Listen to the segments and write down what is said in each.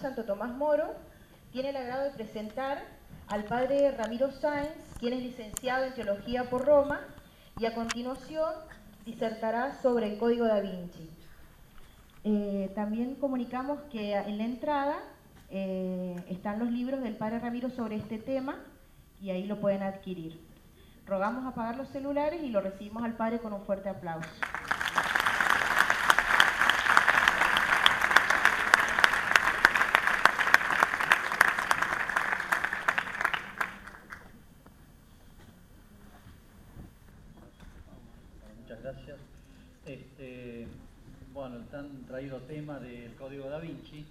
Santo Tomás Moro tiene el agrado de presentar al padre Ramiro Sáenz, quien es licenciado en Teología por Roma, y a continuación disertará sobre el Código da Vinci. Eh, también comunicamos que en la entrada eh, están los libros del padre Ramiro sobre este tema y ahí lo pueden adquirir. Rogamos apagar los celulares y lo recibimos al padre con un fuerte aplauso. Muchas gracias. Este, bueno, tema del Código da Vinci,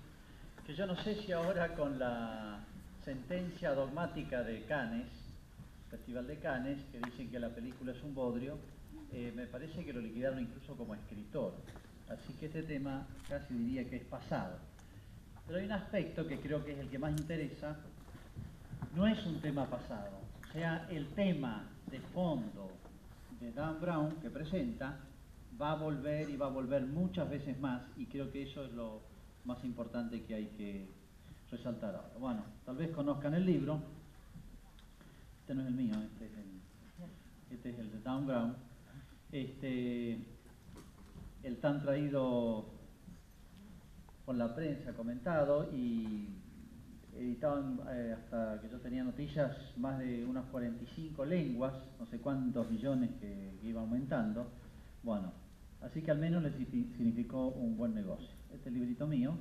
que yo no sé si ahora con la sentencia dogmática de Cannes, Festival de Cannes, que dicen que la película es un bodrio, eh, me parece que lo liquidaron incluso como escritor. Así que este tema casi diría que es pasado. Pero hay un aspecto que creo que es el que más interesa, no es un tema pasado, o sea, el tema de fondo de Dan Brown que presenta va a volver y va a volver muchas veces más y creo que eso es lo más importante que hay que resaltar ahora. Bueno, tal vez conozcan el libro, este no es el mío, este es el, este de Dan Brown, este, el tan traído por la prensa, comentado y editaban eh, hasta que yo tenía noticias más de unas 45 lenguas, no sé cuántos millones que, que, iba aumentando. Bueno, así que al menos le significó un buen negocio. Este librito mío,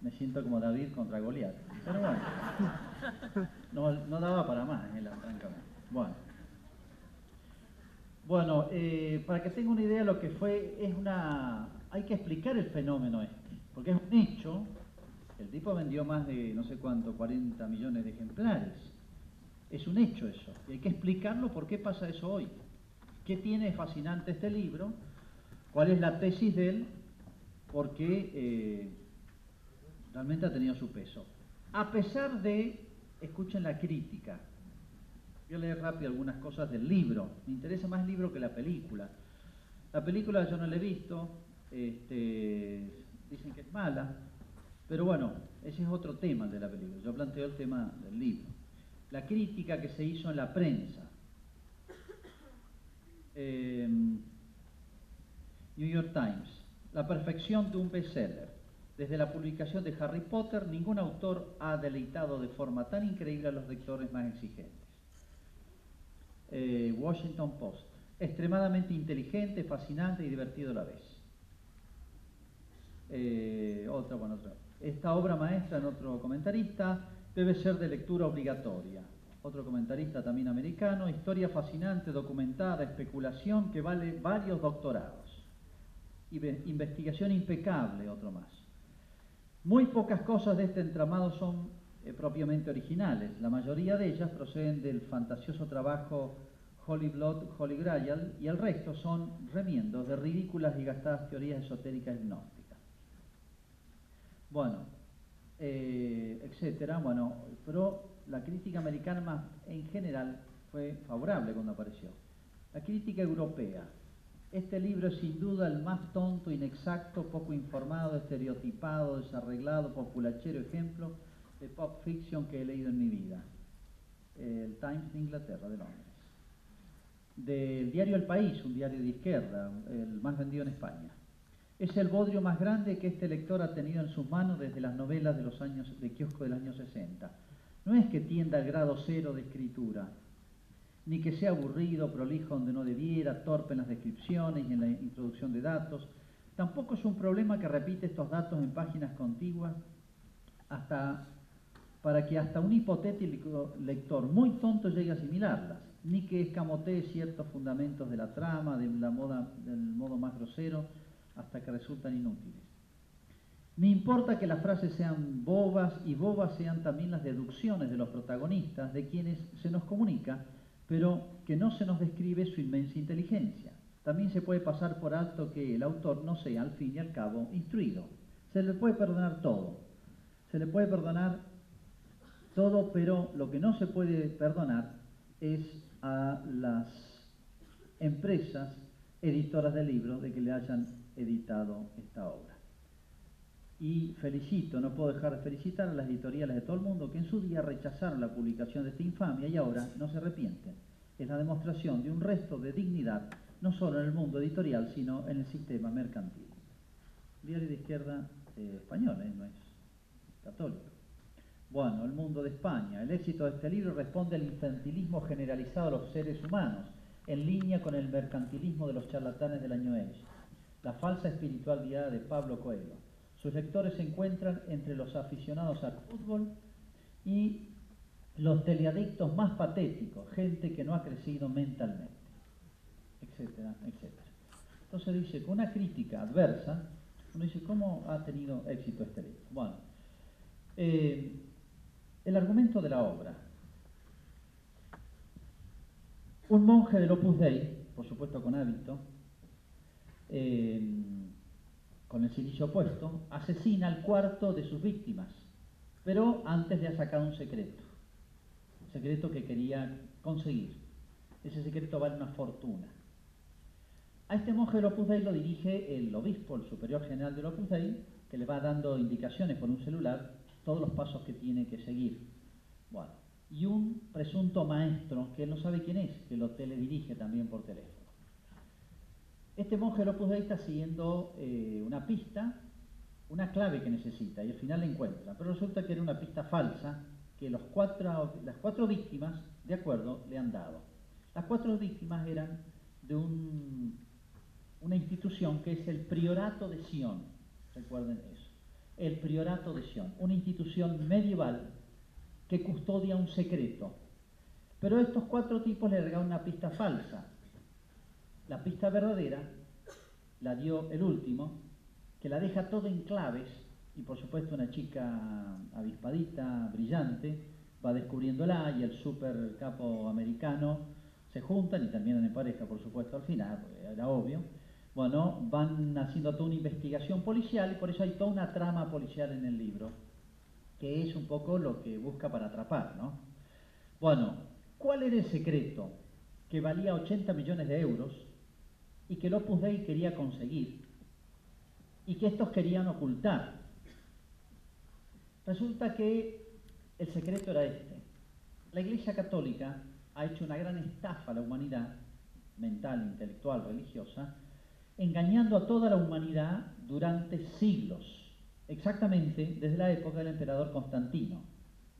me siento como David contra Goliat. Pero bueno, no, daba para más, francamente. Bueno, bueno eh, para que tenga una idea lo que fue, es una... Hay que explicar el fenómeno este, porque es un hecho el tipo vendió más de no sé cuánto, 40 millones de ejemplares. Es un hecho eso. Y hay que explicarlo por qué pasa eso hoy. ¿Qué tiene fascinante este libro? ¿Cuál es la tesis de él? Porque eh, realmente ha tenido su peso. A pesar de, escuchen la crítica. Voy a rápido algunas cosas del libro. Me interesa más el libro que la película. La película yo no la he visto. Este, dicen que es mala. Pero bueno, ese es otro tema de la película. Yo planteo el tema del libro. La crítica que se hizo en la prensa. Eh, New York Times. La perfección de un bestseller. Desde la publicación de Harry Potter, ningún autor ha deleitado de forma tan increíble a los lectores más exigentes. Eh, Washington Post. Extremadamente inteligente, fascinante y divertido a la vez. Eh, otra, bueno, otra. Esta obra maestra, en otro comentarista, debe ser de lectura obligatoria. Otro comentarista también americano, historia fascinante, documentada, especulación que vale varios doctorados. Investigación impecable, otro más. Muy pocas cosas de este entramado son eh, propiamente originales. La mayoría de ellas proceden del fantasioso trabajo Holy Blood, Holy Grail, y el resto son remiendos de ridículas y gastadas teorías esotéricas y gnósticas bueno, eh, etcétera. Bueno, pero la crítica americana en general fue favorable cuando apareció. La crítica europea. Este libro es sin duda el más tonto, inexacto, poco informado, estereotipado, desarreglado, populachero ejemplo de pop fiction que he leído en mi vida. El Times de Inglaterra, de Londres. Del diario El País, un diario de izquierda, el más vendido en España. Es el bodrio más grande que este lector ha tenido en sus manos desde las novelas de los años de kiosco del año 60. No es que tienda al grado cero de escritura, ni que sea aburrido, prolijo donde no debiera, torpe en las descripciones y en la introducción de datos. Tampoco es un problema que repite estos datos en páginas contiguas hasta, para que hasta un hipotético lector muy tonto llegue a asimilarlas, ni que escamotee ciertos fundamentos de la trama de la moda, del modo más grosero, hasta que resultan inútiles. Me importa que las frases sean bobas y bobas sean también las deducciones de los protagonistas, de quienes se nos comunica, pero que no se nos describe su inmensa inteligencia. También se puede pasar por alto que el autor no sea, al fin y al cabo, instruido. Se le puede perdonar todo. Se le puede perdonar todo, pero lo que no se puede perdonar es a las empresas editoras de libros de que le hayan editado esta obra. Y felicito, no puedo dejar de felicitar a las editoriales de todo el mundo que en su día rechazaron la publicación de esta infamia y ahora no se arrepienten. Es la demostración de un resto de dignidad, no solo en el mundo editorial, sino en el sistema mercantil. Diario de izquierda eh, español, ¿eh? no es católico. Bueno, el mundo de España. El éxito de este libro responde al infantilismo generalizado de los seres humanos, en línea con el mercantilismo de los charlatanes del año Age, la falsa espiritualidad de Pablo Coelho. Sus lectores se encuentran entre los aficionados al fútbol y los teleadictos más patéticos, gente que no ha crecido mentalmente, etcétera, etcétera. Entonces dice, con una crítica adversa, uno dice, ¿cómo ha tenido éxito este libro? Bueno, eh, el argumento de la obra. Un monje del Opus Dei, por supuesto con hábito, eh, con el silicio opuesto, asesina al cuarto de sus víctimas, pero antes le ha sacado un secreto, un secreto que quería conseguir. Ese secreto vale una fortuna. A este monje del Opus Dei lo dirige el obispo, el superior general del Opus Dei, que le va dando indicaciones por un celular todos los pasos que tiene que seguir. Bueno, y un presunto maestro que él no sabe quién es, que lo teledirige también por teléfono. Este monje Opus Dei está siguiendo eh, una pista, una clave que necesita, y al final la encuentra. Pero resulta que era una pista falsa que los cuatro, las cuatro víctimas, de acuerdo, le han dado. Las cuatro víctimas eran de un, una institución que es el Priorato de Sion. Recuerden eso. El Priorato de Sion, una institución medieval que custodia un secreto. Pero estos cuatro tipos le regalan una pista falsa. La pista verdadera la dio el último, que la deja todo en claves, y por supuesto una chica avispadita, brillante, va descubriéndola y el super capo americano se juntan y también en pareja, por supuesto, al final, era obvio. Bueno, van haciendo toda una investigación policial y por eso hay toda una trama policial en el libro, que es un poco lo que busca para atrapar, ¿no? Bueno, ¿cuál era el secreto? Que valía 80 millones de euros y que el Opus Dei quería conseguir y que estos querían ocultar. Resulta que el secreto era este. La Iglesia Católica ha hecho una gran estafa a la humanidad, mental, intelectual, religiosa, engañando a toda la humanidad durante siglos, exactamente desde la época del emperador Constantino,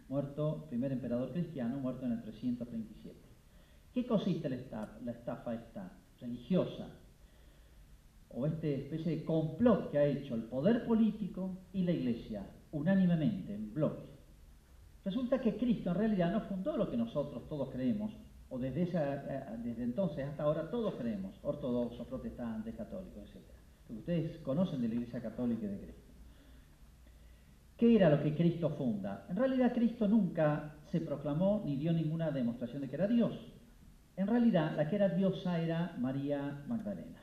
muerto, primer emperador cristiano, muerto en el 327. ¿Qué consiste la estafa esta? religiosa o esta especie de complot que ha hecho el poder político y la iglesia unánimemente, en bloque. Resulta que Cristo en realidad no fundó lo que nosotros todos creemos, o desde, eh, desde entonces hasta ahora todos creemos, ortodoxos, protestantes, católicos, etc. Lo que ustedes conocen de la Iglesia Católica y de Cristo. ¿Qué era lo que Cristo funda? En realidad Cristo nunca se proclamó ni dio ninguna demostración de que era Dios. En realidad, la que era diosa era María Magdalena.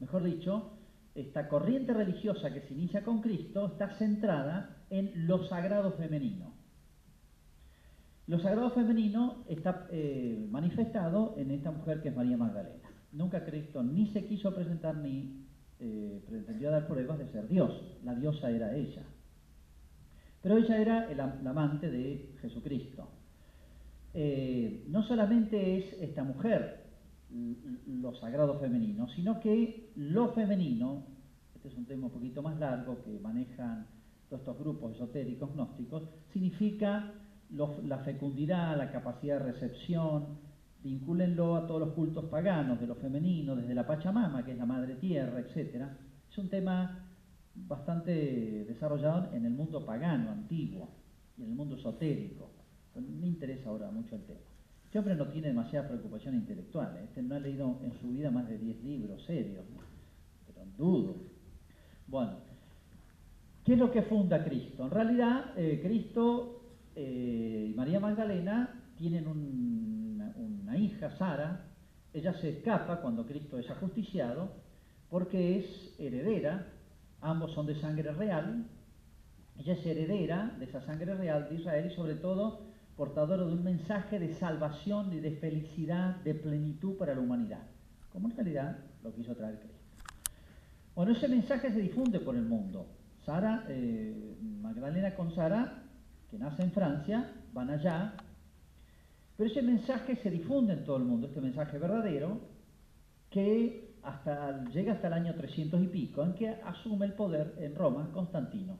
Mejor dicho, esta corriente religiosa que se inicia con Cristo está centrada en lo sagrado femenino. Lo sagrado femenino está eh, manifestado en esta mujer que es María Magdalena. Nunca Cristo ni se quiso presentar ni eh, pretendió dar pruebas de ser Dios. La diosa era ella. Pero ella era el, la amante de Jesucristo. Eh, no solamente es esta mujer lo sagrado femenino, sino que lo femenino, este es un tema un poquito más largo que manejan todos estos grupos esotéricos gnósticos, significa la fecundidad, la capacidad de recepción, vincúlenlo a todos los cultos paganos de lo femenino, desde la Pachamama, que es la madre tierra, etc. Es un tema bastante desarrollado en el mundo pagano, antiguo, y en el mundo esotérico me interesa ahora mucho el tema. Este hombre no tiene demasiada preocupación intelectual, ¿eh? este no ha leído en su vida más de 10 libros serios, pero dudo. Bueno, ¿qué es lo que funda Cristo? En realidad, eh, Cristo eh, y María Magdalena tienen una hija, Sara, ella se escapa cuando Cristo es ajusticiado, porque es heredera, ambos son de sangre real, ella es heredera de esa sangre real de Israel y sobre todo portadora de un mensaje de salvación y de felicidad, de plenitud para la humanidad, como en realidad lo quiso traer Cristo. Bueno, ese mensaje se difunde por el mundo, Sara, eh, Magdalena con Sara, que nace en Francia, van allá, pero ese mensaje se difunde en todo el mundo, este mensaje verdadero, que hasta, llega hasta el año 300 y pico, en que asume el poder en Roma Constantino.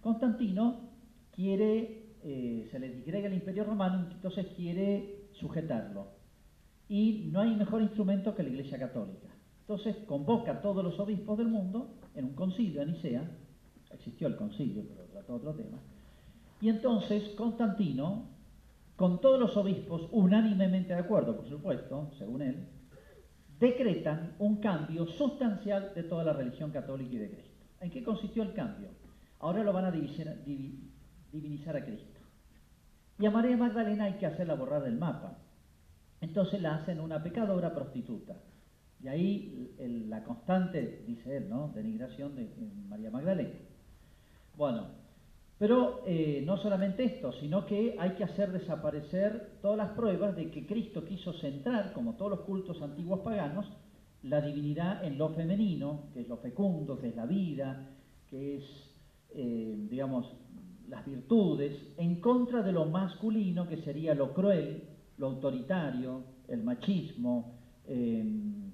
Constantino quiere, eh, se le digrega el imperio romano, entonces quiere sujetarlo. Y no hay mejor instrumento que la Iglesia Católica. Entonces convoca a todos los obispos del mundo en un concilio en Nicea, existió el concilio, pero trató otro tema, y entonces Constantino, con todos los obispos unánimemente de acuerdo, por supuesto, según él, decretan un cambio sustancial de toda la religión católica y de Cristo. ¿En qué consistió el cambio? Ahora lo van a divinizar a Cristo. Y a María Magdalena hay que hacerla borrar del mapa. Entonces la hacen una pecadora prostituta. Y ahí la constante, dice él, ¿no? Denigración de María Magdalena. Bueno, pero eh, no solamente esto, sino que hay que hacer desaparecer todas las pruebas de que Cristo quiso centrar, como todos los cultos antiguos paganos, la divinidad en lo femenino, que es lo fecundo, que es la vida, que es, eh, digamos, las virtudes, en contra de lo masculino, que sería lo cruel, lo autoritario, el machismo, em,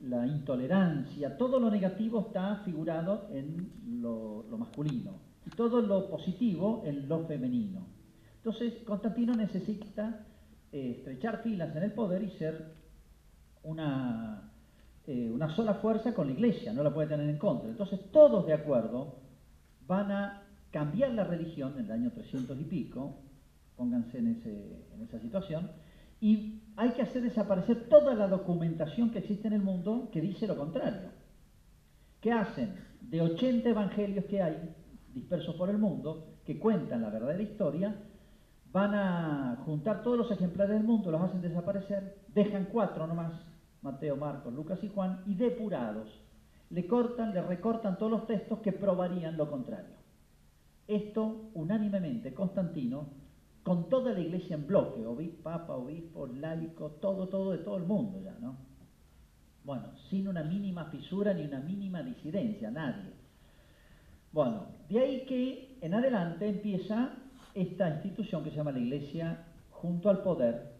la intolerancia, todo lo negativo está figurado en lo masculino y todo lo positivo en lo femenino. Entonces, Constantino necesita eh, estrechar filas en el poder y ser una, eh, una sola fuerza con la iglesia, no la puede tener en contra. Entonces, todos de acuerdo van a cambiar la religión en el año 300 y pico, pónganse en, esa situación, y hay que hacer desaparecer toda la documentación que existe en el mundo que dice lo contrario. ¿Qué hacen? De 80 evangelios que hay, dispersos por el mundo, que cuentan la verdadera historia, van a juntar todos los ejemplares del mundo, los hacen desaparecer, dejan cuatro nomás, Mateo, Marcos, Lucas y Juan, y depurados, le cortan, le recortan todos los textos que probarían lo contrario. Esto unánimemente Constantino, con toda la iglesia en bloque, obispo, papa, obispo, laico, todo, todo de todo el mundo ya, ¿no? Bueno, sin una mínima fisura ni una mínima disidencia, nadie. Bueno, de ahí que en adelante empieza esta institución que se llama la Iglesia junto al poder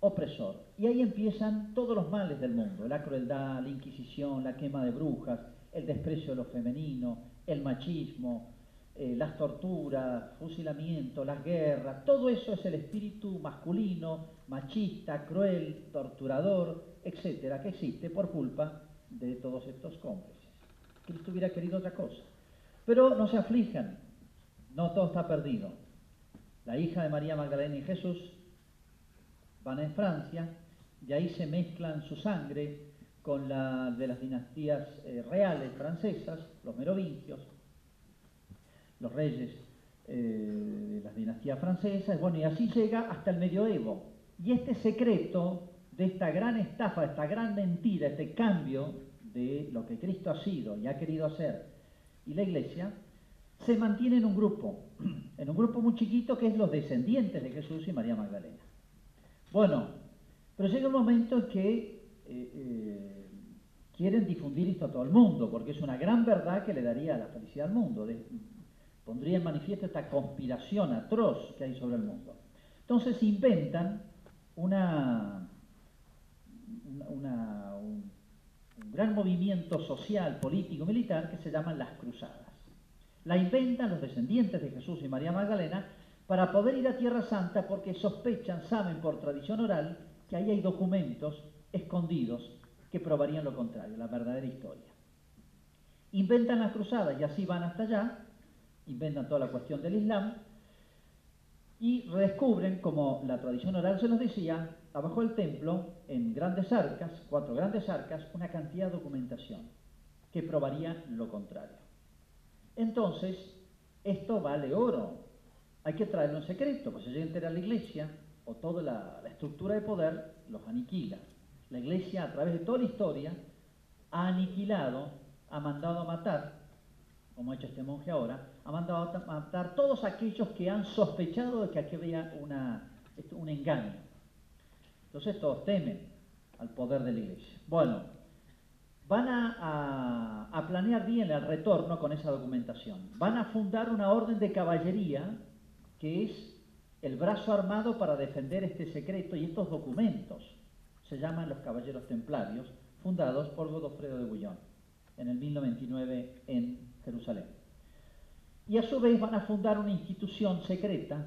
opresor. Y ahí empiezan todos los males del mundo, la crueldad, la inquisición, la quema de brujas, el desprecio de lo femenino, el machismo, eh, las torturas, fusilamiento, las guerras, todo eso es el espíritu masculino, machista, cruel, torturador, etcétera, que existe por culpa de todos estos cómplices. Cristo hubiera querido otra cosa. Pero no se aflijan, no todo está perdido. La hija de María Magdalena y Jesús van en Francia y ahí se mezclan su sangre con la de las dinastías eh, reales francesas, los merovingios, los reyes eh, de las dinastías francesas, bueno, y así llega hasta el medioevo. Y este secreto de esta gran estafa, de esta gran mentira, este cambio de lo que Cristo ha sido y ha querido hacer y la iglesia, se mantiene en un grupo, en un grupo muy chiquito que es los descendientes de Jesús y María Magdalena. Bueno, pero llega un momento en que eh, eh, quieren difundir esto a todo el mundo, porque es una gran verdad que le daría la felicidad al mundo, pondría en manifiesto esta conspiración atroz que hay sobre el mundo. Entonces inventan una, una, un gran movimiento social, político, militar que se llaman las cruzadas. La inventan los descendientes de Jesús y María Magdalena para poder ir a Tierra Santa porque sospechan, saben por tradición oral, que ahí hay documentos escondidos que probarían lo contrario, la verdadera historia. Inventan las cruzadas y así van hasta allá, inventan toda la cuestión del Islam y redescubren, como la tradición oral se nos decía, abajo del templo, en grandes arcas, cuatro grandes arcas, una cantidad de documentación que probaría lo contrario. Entonces, esto vale oro. Hay que traerlo en secreto, pues si llega a enterar la iglesia o toda la, la estructura de poder, los aniquila. La iglesia, a través de toda la historia, ha aniquilado, ha mandado a matar, como ha hecho este monje ahora, a matar todos aquellos que han sospechado de que aquí había un engaño. Entonces todos temen al poder de la iglesia. Bueno, van a, planear bien el retorno con esa documentación. Van a fundar una orden de caballería que es el brazo armado para defender este secreto y estos documentos. Se llaman los Caballeros Templarios, fundados por Godofredo de Bouillon en el 1099 en Jerusalén. Y a su vez van a fundar una institución secreta,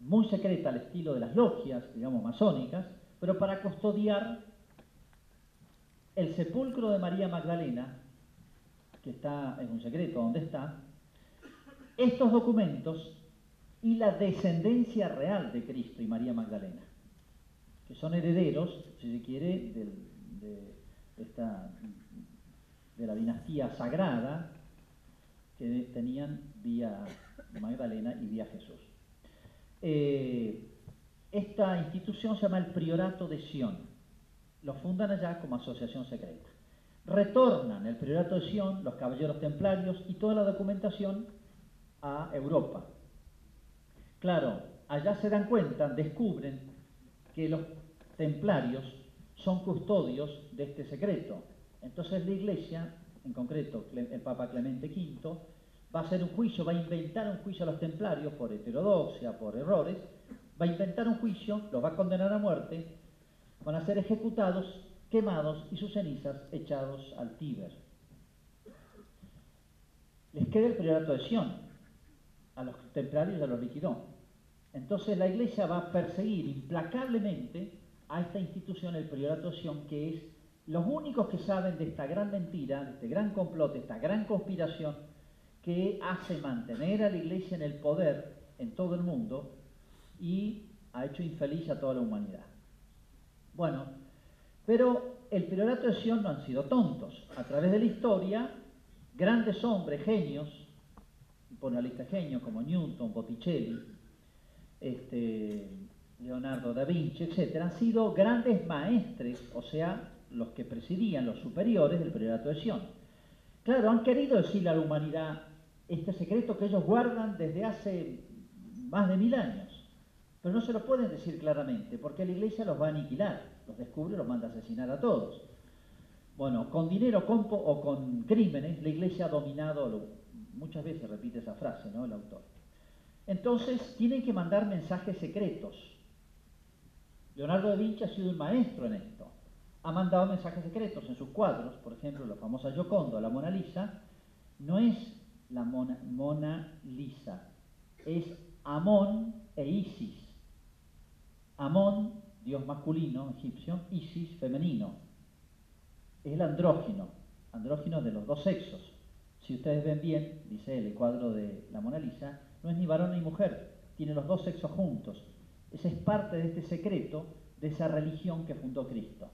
muy secreta al estilo de las logias, digamos, masónicas, pero para custodiar el sepulcro de María Magdalena, que está en un secreto donde está, estos documentos y la descendencia real de Cristo y María Magdalena, que son herederos, si se quiere, de, la dinastía sagrada que tenían vía Magdalena y vía Jesús. Eh, esta institución se llama el Priorato de Sion lo fundan allá como asociación secreta. Retornan el priorato de Sion, los caballeros templarios y toda la documentación a Europa. Claro, allá se dan cuenta, descubren que los templarios son custodios de este secreto. Entonces la iglesia, en concreto el Papa Clemente V, va a hacer un juicio, va a inventar un juicio a los templarios por heterodoxia, por errores, va a inventar un juicio, los va a condenar a muerte van a ser ejecutados, quemados y sus cenizas echados al Tíber. Les queda el priorato de Sion, a los templarios ya los liquidó. Entonces la iglesia va a perseguir implacablemente a esta institución, el priorato de Sion, que es los únicos que saben de esta gran mentira, de este gran complot, de esta gran conspiración que hace mantener a la iglesia en el poder en todo el mundo y ha hecho infeliz a toda la humanidad. Bueno, pero el priorato de Sion no han sido tontos. A través de la historia, grandes hombres, genios, por una lista genios como Newton, Botticelli, este, Leonardo da Vinci, etc., han sido grandes maestres, o sea, los que presidían, los superiores del priorato de Sion. Claro, han querido decirle a la humanidad este secreto que ellos guardan desde hace más de mil años. Pero no se lo pueden decir claramente, porque la iglesia los va a aniquilar, los descubre, los manda a asesinar a todos. Bueno, con dinero o con crímenes, la iglesia ha dominado, muchas veces repite esa frase, ¿no? El autor. Entonces, tienen que mandar mensajes secretos. Leonardo da Vinci ha sido un maestro en esto. Ha mandado mensajes secretos en sus cuadros, por ejemplo, la famosa Gioconda, la Mona Lisa, no es la Mona, Lisa, es Amón e Isis. Amón, dios masculino egipcio, Isis, femenino. Es el andrógino, andrógino de los dos sexos. Si ustedes ven bien, dice el cuadro de la Mona Lisa, no es ni varón ni mujer, tiene los dos sexos juntos. Ese es parte de este secreto de esa religión que fundó Cristo.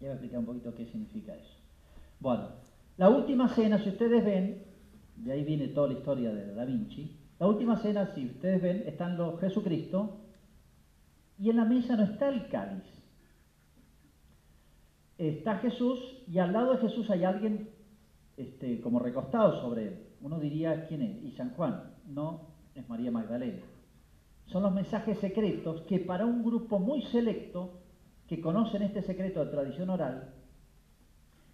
Ya voy a explicar un poquito qué significa eso. Bueno, la última cena, si ustedes ven, de ahí viene toda la historia de Da Vinci, la última cena, si ustedes ven, están los Jesucristo, y en la mesa no está el cáliz. Está Jesús y al lado de Jesús hay alguien este, como recostado sobre él. Uno diría, ¿quién es? Y San Juan. No, es María Magdalena. Son los mensajes secretos que para un grupo muy selecto que conocen este secreto de tradición oral,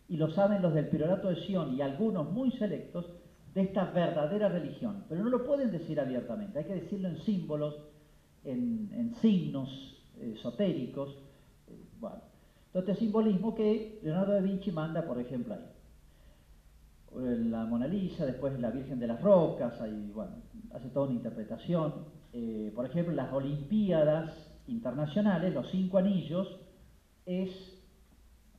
y lo saben los del Priorato de Sion y algunos muy selectos, de esta verdadera religión. Pero no lo pueden decir abiertamente, hay que decirlo en símbolos, en, signos esotéricos. Eh, bueno, este simbolismo que Leonardo da Vinci manda, por ejemplo, ahí. Eh, la Mona Lisa, después la Virgen de las Rocas, ahí, bueno, hace toda una interpretación. Eh, por ejemplo, las Olimpiadas internacionales, los cinco anillos, es,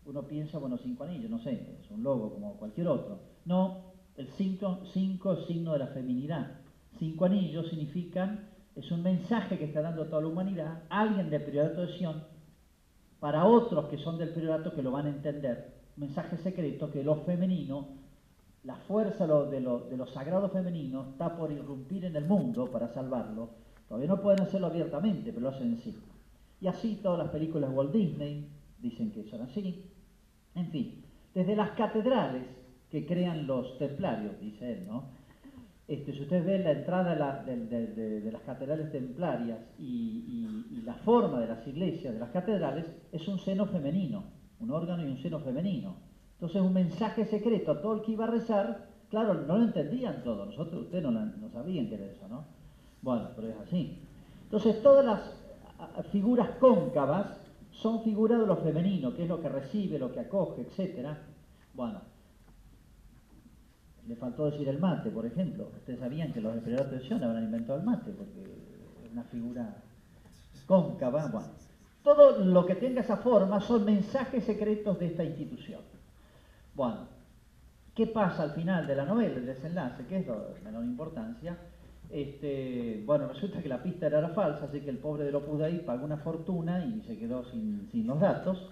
uno piensa, bueno, cinco anillos, no sé, es un logo como cualquier otro. No, el cinco, es signo de la feminidad. Cinco anillos significan es un mensaje que está dando a toda la humanidad, alguien del priorato de Sion, para otros que son del priorato que lo van a entender, mensaje secreto que lo femenino, la fuerza de lo, de lo sagrado femenino está por irrumpir en el mundo para salvarlo. Todavía no pueden hacerlo abiertamente, pero lo hacen en sí. Y así todas las películas Walt Disney dicen que son así. En fin, desde las catedrales que crean los templarios, dice él, ¿no? Este, si ustedes ven la entrada de, las catedrales templarias y, la forma de las iglesias, de las catedrales, es un seno femenino, un órgano y un seno femenino. Entonces un mensaje secreto a todo el que iba a rezar, claro, no lo entendían todo, nosotros, ustedes no, no sabían qué era eso, ¿no? Bueno, pero es así. Entonces todas las figuras cóncavas son figuras de lo femenino, que es lo que recibe, lo que acoge, etc. Bueno, le faltó decir el mate, por ejemplo. Ustedes sabían que los de de habrán inventado el mate, porque es una figura cóncava. Bueno, todo lo que tenga esa forma son mensajes secretos de esta institución. Bueno, ¿qué pasa al final de la novela, el desenlace? Que es de menor importancia. Este, bueno, resulta que la pista era falsa, así que el pobre de Opus Dei pagó una fortuna y se quedó sin, sin los datos.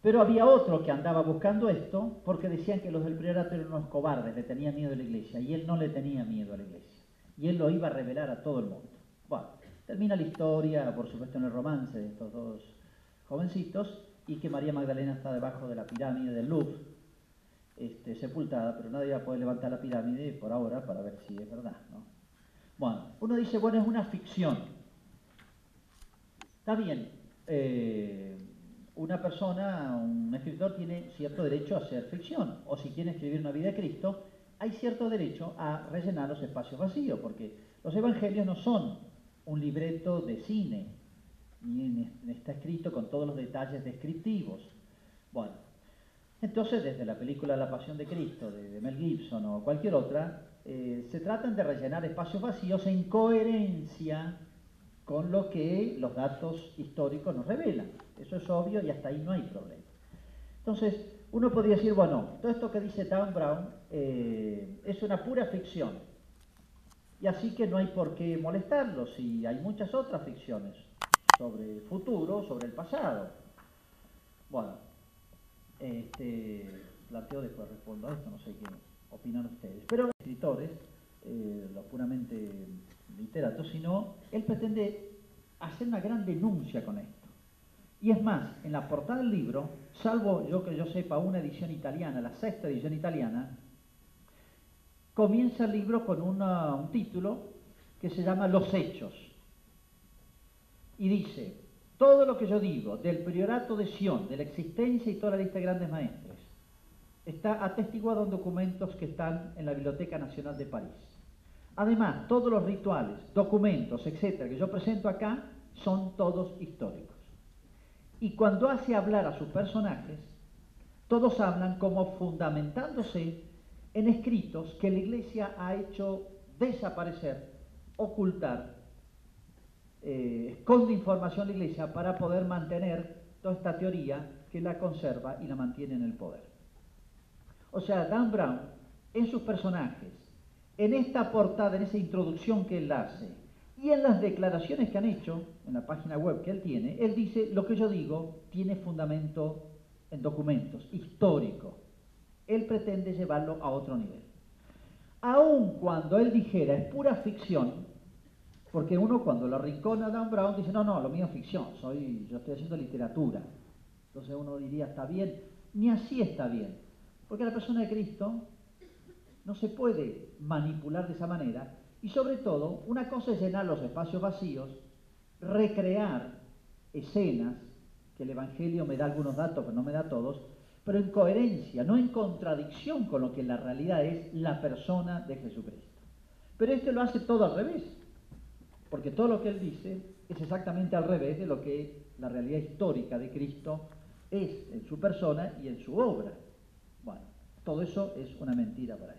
Pero había otro que andaba buscando esto porque decían que los del priorato eran unos cobardes, le tenían miedo a la iglesia y él no le tenía miedo a la iglesia. Y él lo iba a revelar a todo el mundo. Bueno, termina la historia, por supuesto en el romance de estos dos jovencitos y que María Magdalena está debajo de la pirámide del Louvre, este, sepultada, pero nadie va a poder levantar la pirámide por ahora para ver si es verdad. ¿no? Bueno, uno dice, bueno, es una ficción. Está bien. Eh, una persona, un escritor, tiene cierto derecho a hacer ficción, o si quiere escribir una vida de Cristo, hay cierto derecho a rellenar los espacios vacíos, porque los evangelios no son un libreto de cine, ni está escrito con todos los detalles descriptivos. Bueno, entonces desde la película La Pasión de Cristo, de, Mel Gibson o cualquier otra, eh, se tratan de rellenar espacios vacíos en coherencia con lo que los datos históricos nos revelan. Eso es obvio y hasta ahí no hay problema. Entonces, uno podría decir, bueno, todo esto que dice Dan Brown eh, es una pura ficción. Y así que no hay por qué molestarlo si hay muchas otras ficciones sobre el futuro, sobre el pasado. Bueno, este, planteo después respondo a esto, no sé qué opinan ustedes. Pero escritores, eh, los puramente literato, sino él pretende hacer una gran denuncia con esto. Y es más, en la portada del libro, salvo yo que yo sepa una edición italiana, la sexta edición italiana, comienza el libro con un título que se llama Los Hechos. Y dice, todo lo que yo digo del priorato de Sion, de la existencia y toda la lista de grandes maestres, está atestiguado en documentos que están en la Biblioteca Nacional de París. Además, todos los rituales, documentos, etcétera, que yo presento acá son todos históricos. Y cuando hace hablar a sus personajes, todos hablan como fundamentándose en escritos que la Iglesia ha hecho desaparecer, ocultar, eh, esconde información la Iglesia para poder mantener toda esta teoría que la conserva y la mantiene en el poder. O sea, Dan Brown, en sus personajes, en esta portada, en esa introducción que él hace, y en las declaraciones que han hecho, en la página web que él tiene, él dice, lo que yo digo tiene fundamento en documentos, histórico. Él pretende llevarlo a otro nivel. Aun cuando él dijera es pura ficción, porque uno cuando lo arrincona a Dan Brown dice, no, no, lo mío es ficción, soy, yo estoy haciendo literatura. Entonces uno diría, está bien, ni así está bien. Porque la persona de Cristo no se puede manipular de esa manera. Y sobre todo, una cosa es llenar los espacios vacíos, recrear escenas, que el Evangelio me da algunos datos, pero no me da todos, pero en coherencia, no en contradicción con lo que la realidad es la persona de Jesucristo. Pero este lo hace todo al revés, porque todo lo que él dice es exactamente al revés de lo que la realidad histórica de Cristo es en su persona y en su obra. Todo eso es una mentira para él.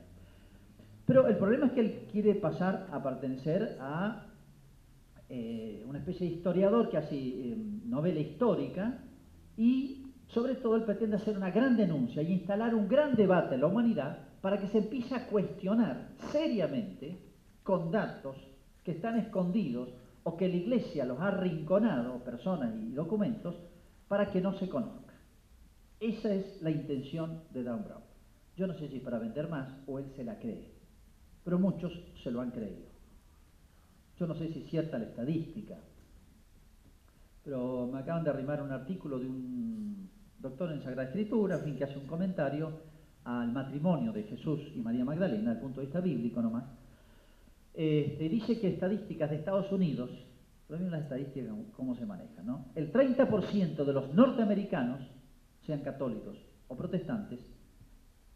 Pero el problema es que él quiere pasar a pertenecer a eh, una especie de historiador que hace eh, novela histórica y sobre todo él pretende hacer una gran denuncia y instalar un gran debate en la humanidad para que se empiece a cuestionar seriamente con datos que están escondidos o que la iglesia los ha arrinconado, personas y documentos, para que no se conozca. Esa es la intención de Dan Brown. Yo no sé si para vender más o él se la cree pero muchos se lo han creído. Yo no sé si es cierta la estadística, pero me acaban de arrimar un artículo de un doctor en Sagrada Escritura, fin, que hace un comentario al matrimonio de Jesús y María Magdalena, desde el punto de vista bíblico nomás. Este, dice que estadísticas de Estados Unidos, pero las estadísticas cómo se manejan, ¿no? El 30% de los norteamericanos sean católicos o protestantes,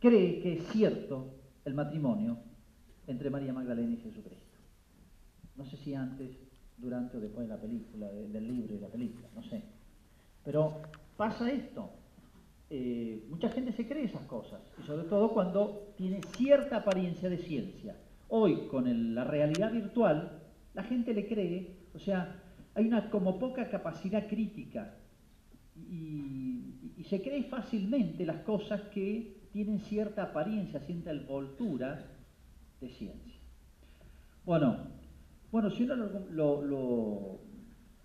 cree que es cierto el matrimonio entre María Magdalena y Jesucristo. No sé si antes, durante o después de la película, del libro y la película, no sé. Pero pasa esto. Eh, mucha gente se cree esas cosas, y sobre todo cuando tiene cierta apariencia de ciencia. Hoy, con la realidad virtual, la gente le cree, o sea, hay una como poca capacidad crítica y, y se cree fácilmente las cosas que tienen cierta apariencia, cierta envoltura de ciencia. Bueno, bueno si uno lo, lo,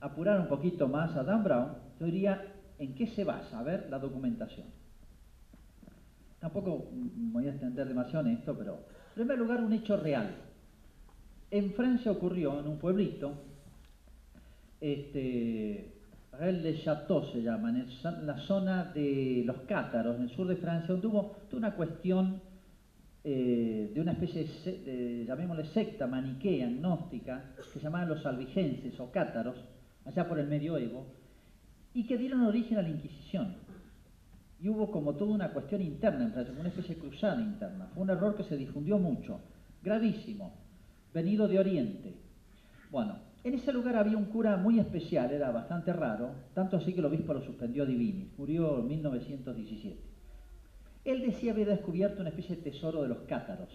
apurara un poquito más a Dan Brown, yo diría en qué se basa, a ver, la documentación. Tampoco me voy a extender demasiado en esto, pero en primer lugar un hecho real. En Francia ocurrió, en un pueblito, este, Rel de Château se llama, en, la zona de los cátaros, en el sur de Francia, donde hubo una cuestión eh, de una especie de, llamémosle secta maniquea, agnóstica, que se llamaban los albigenses o cátaros, allá por el medioevo, y que dieron origen a la Inquisición. Y hubo como toda una cuestión interna en Francia, una especie de cruzada interna. Fue un error que se difundió mucho, gravísimo, venido de Oriente. Bueno, en ese lugar había un cura muy especial, era bastante raro, tanto así que el obispo lo suspendió divini, murió en 1917. Él decía haber descubierto una especie de tesoro de los cátaros.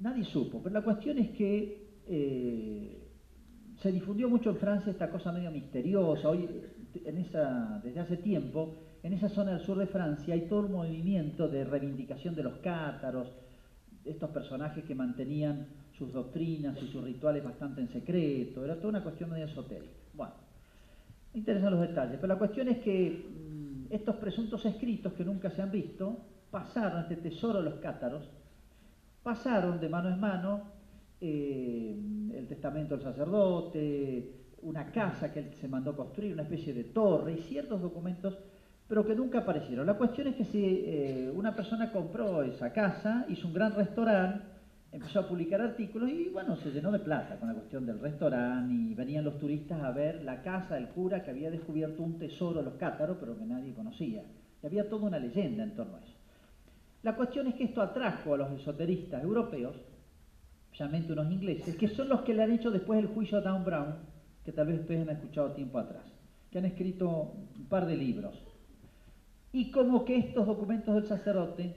Nadie supo, pero la cuestión es que eh, se difundió mucho en Francia esta cosa medio misteriosa. Hoy, en esa, desde hace tiempo, en esa zona del sur de Francia hay todo un movimiento de reivindicación de los cátaros, estos personajes que mantenían sus doctrinas y sus rituales bastante en secreto, era toda una cuestión medio esotérica. Bueno, me interesan los detalles, pero la cuestión es que mm, estos presuntos escritos que nunca se han visto pasaron, este tesoro de los cátaros, pasaron de mano en mano eh, el testamento del sacerdote, una casa que él se mandó construir, una especie de torre y ciertos documentos, pero que nunca aparecieron. La cuestión es que si eh, una persona compró esa casa, hizo un gran restaurante, empezó a publicar artículos y bueno, se llenó de plata con la cuestión del restaurante y venían los turistas a ver la casa del cura que había descubierto un tesoro de los cátaros, pero que nadie conocía. Y había toda una leyenda en torno a eso. La cuestión es que esto atrajo a los esoteristas europeos, especialmente unos ingleses, que son los que le han hecho después el juicio a Dan Brown, que tal vez ustedes han escuchado tiempo atrás, que han escrito un par de libros. Y como que estos documentos del sacerdote,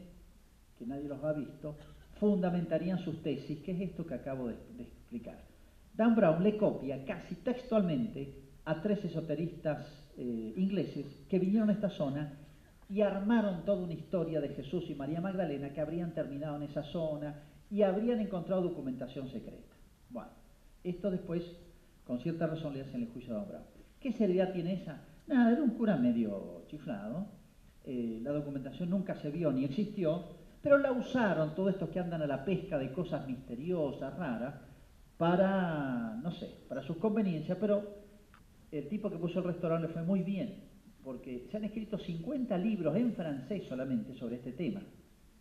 que nadie los ha visto, fundamentarían sus tesis, que es esto que acabo de, explicar. Dan Brown le copia casi textualmente a tres esoteristas eh, ingleses que vinieron a esta zona y armaron toda una historia de Jesús y María Magdalena que habrían terminado en esa zona y habrían encontrado documentación secreta. Bueno, esto después, con cierta razón, le hacen el juicio a Dan Brown. ¿Qué seriedad tiene esa? Nada, era un cura medio chiflado. Eh, la documentación nunca se vio ni existió, pero la usaron todos estos que andan a la pesca de cosas misteriosas, raras, para, no sé, para sus conveniencias, pero el tipo que puso el restaurante le fue muy bien, porque se han escrito 50 libros en francés solamente sobre este tema.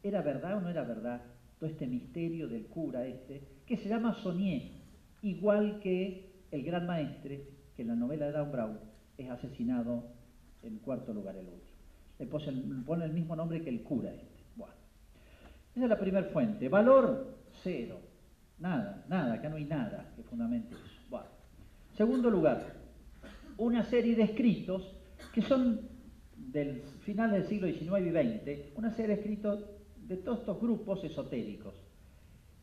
¿Era verdad o no era verdad todo este misterio del cura este, que se llama Sonier, igual que el gran maestre, que en la novela de Dan Brown es asesinado en cuarto lugar el último. Le pone el mismo nombre que el cura este. Esa es la primera fuente. Valor, cero. Nada, nada, acá no hay nada que fundamente eso. Segundo lugar, una serie de escritos que son del final del siglo XIX y XX, una serie de escritos de todos estos grupos esotéricos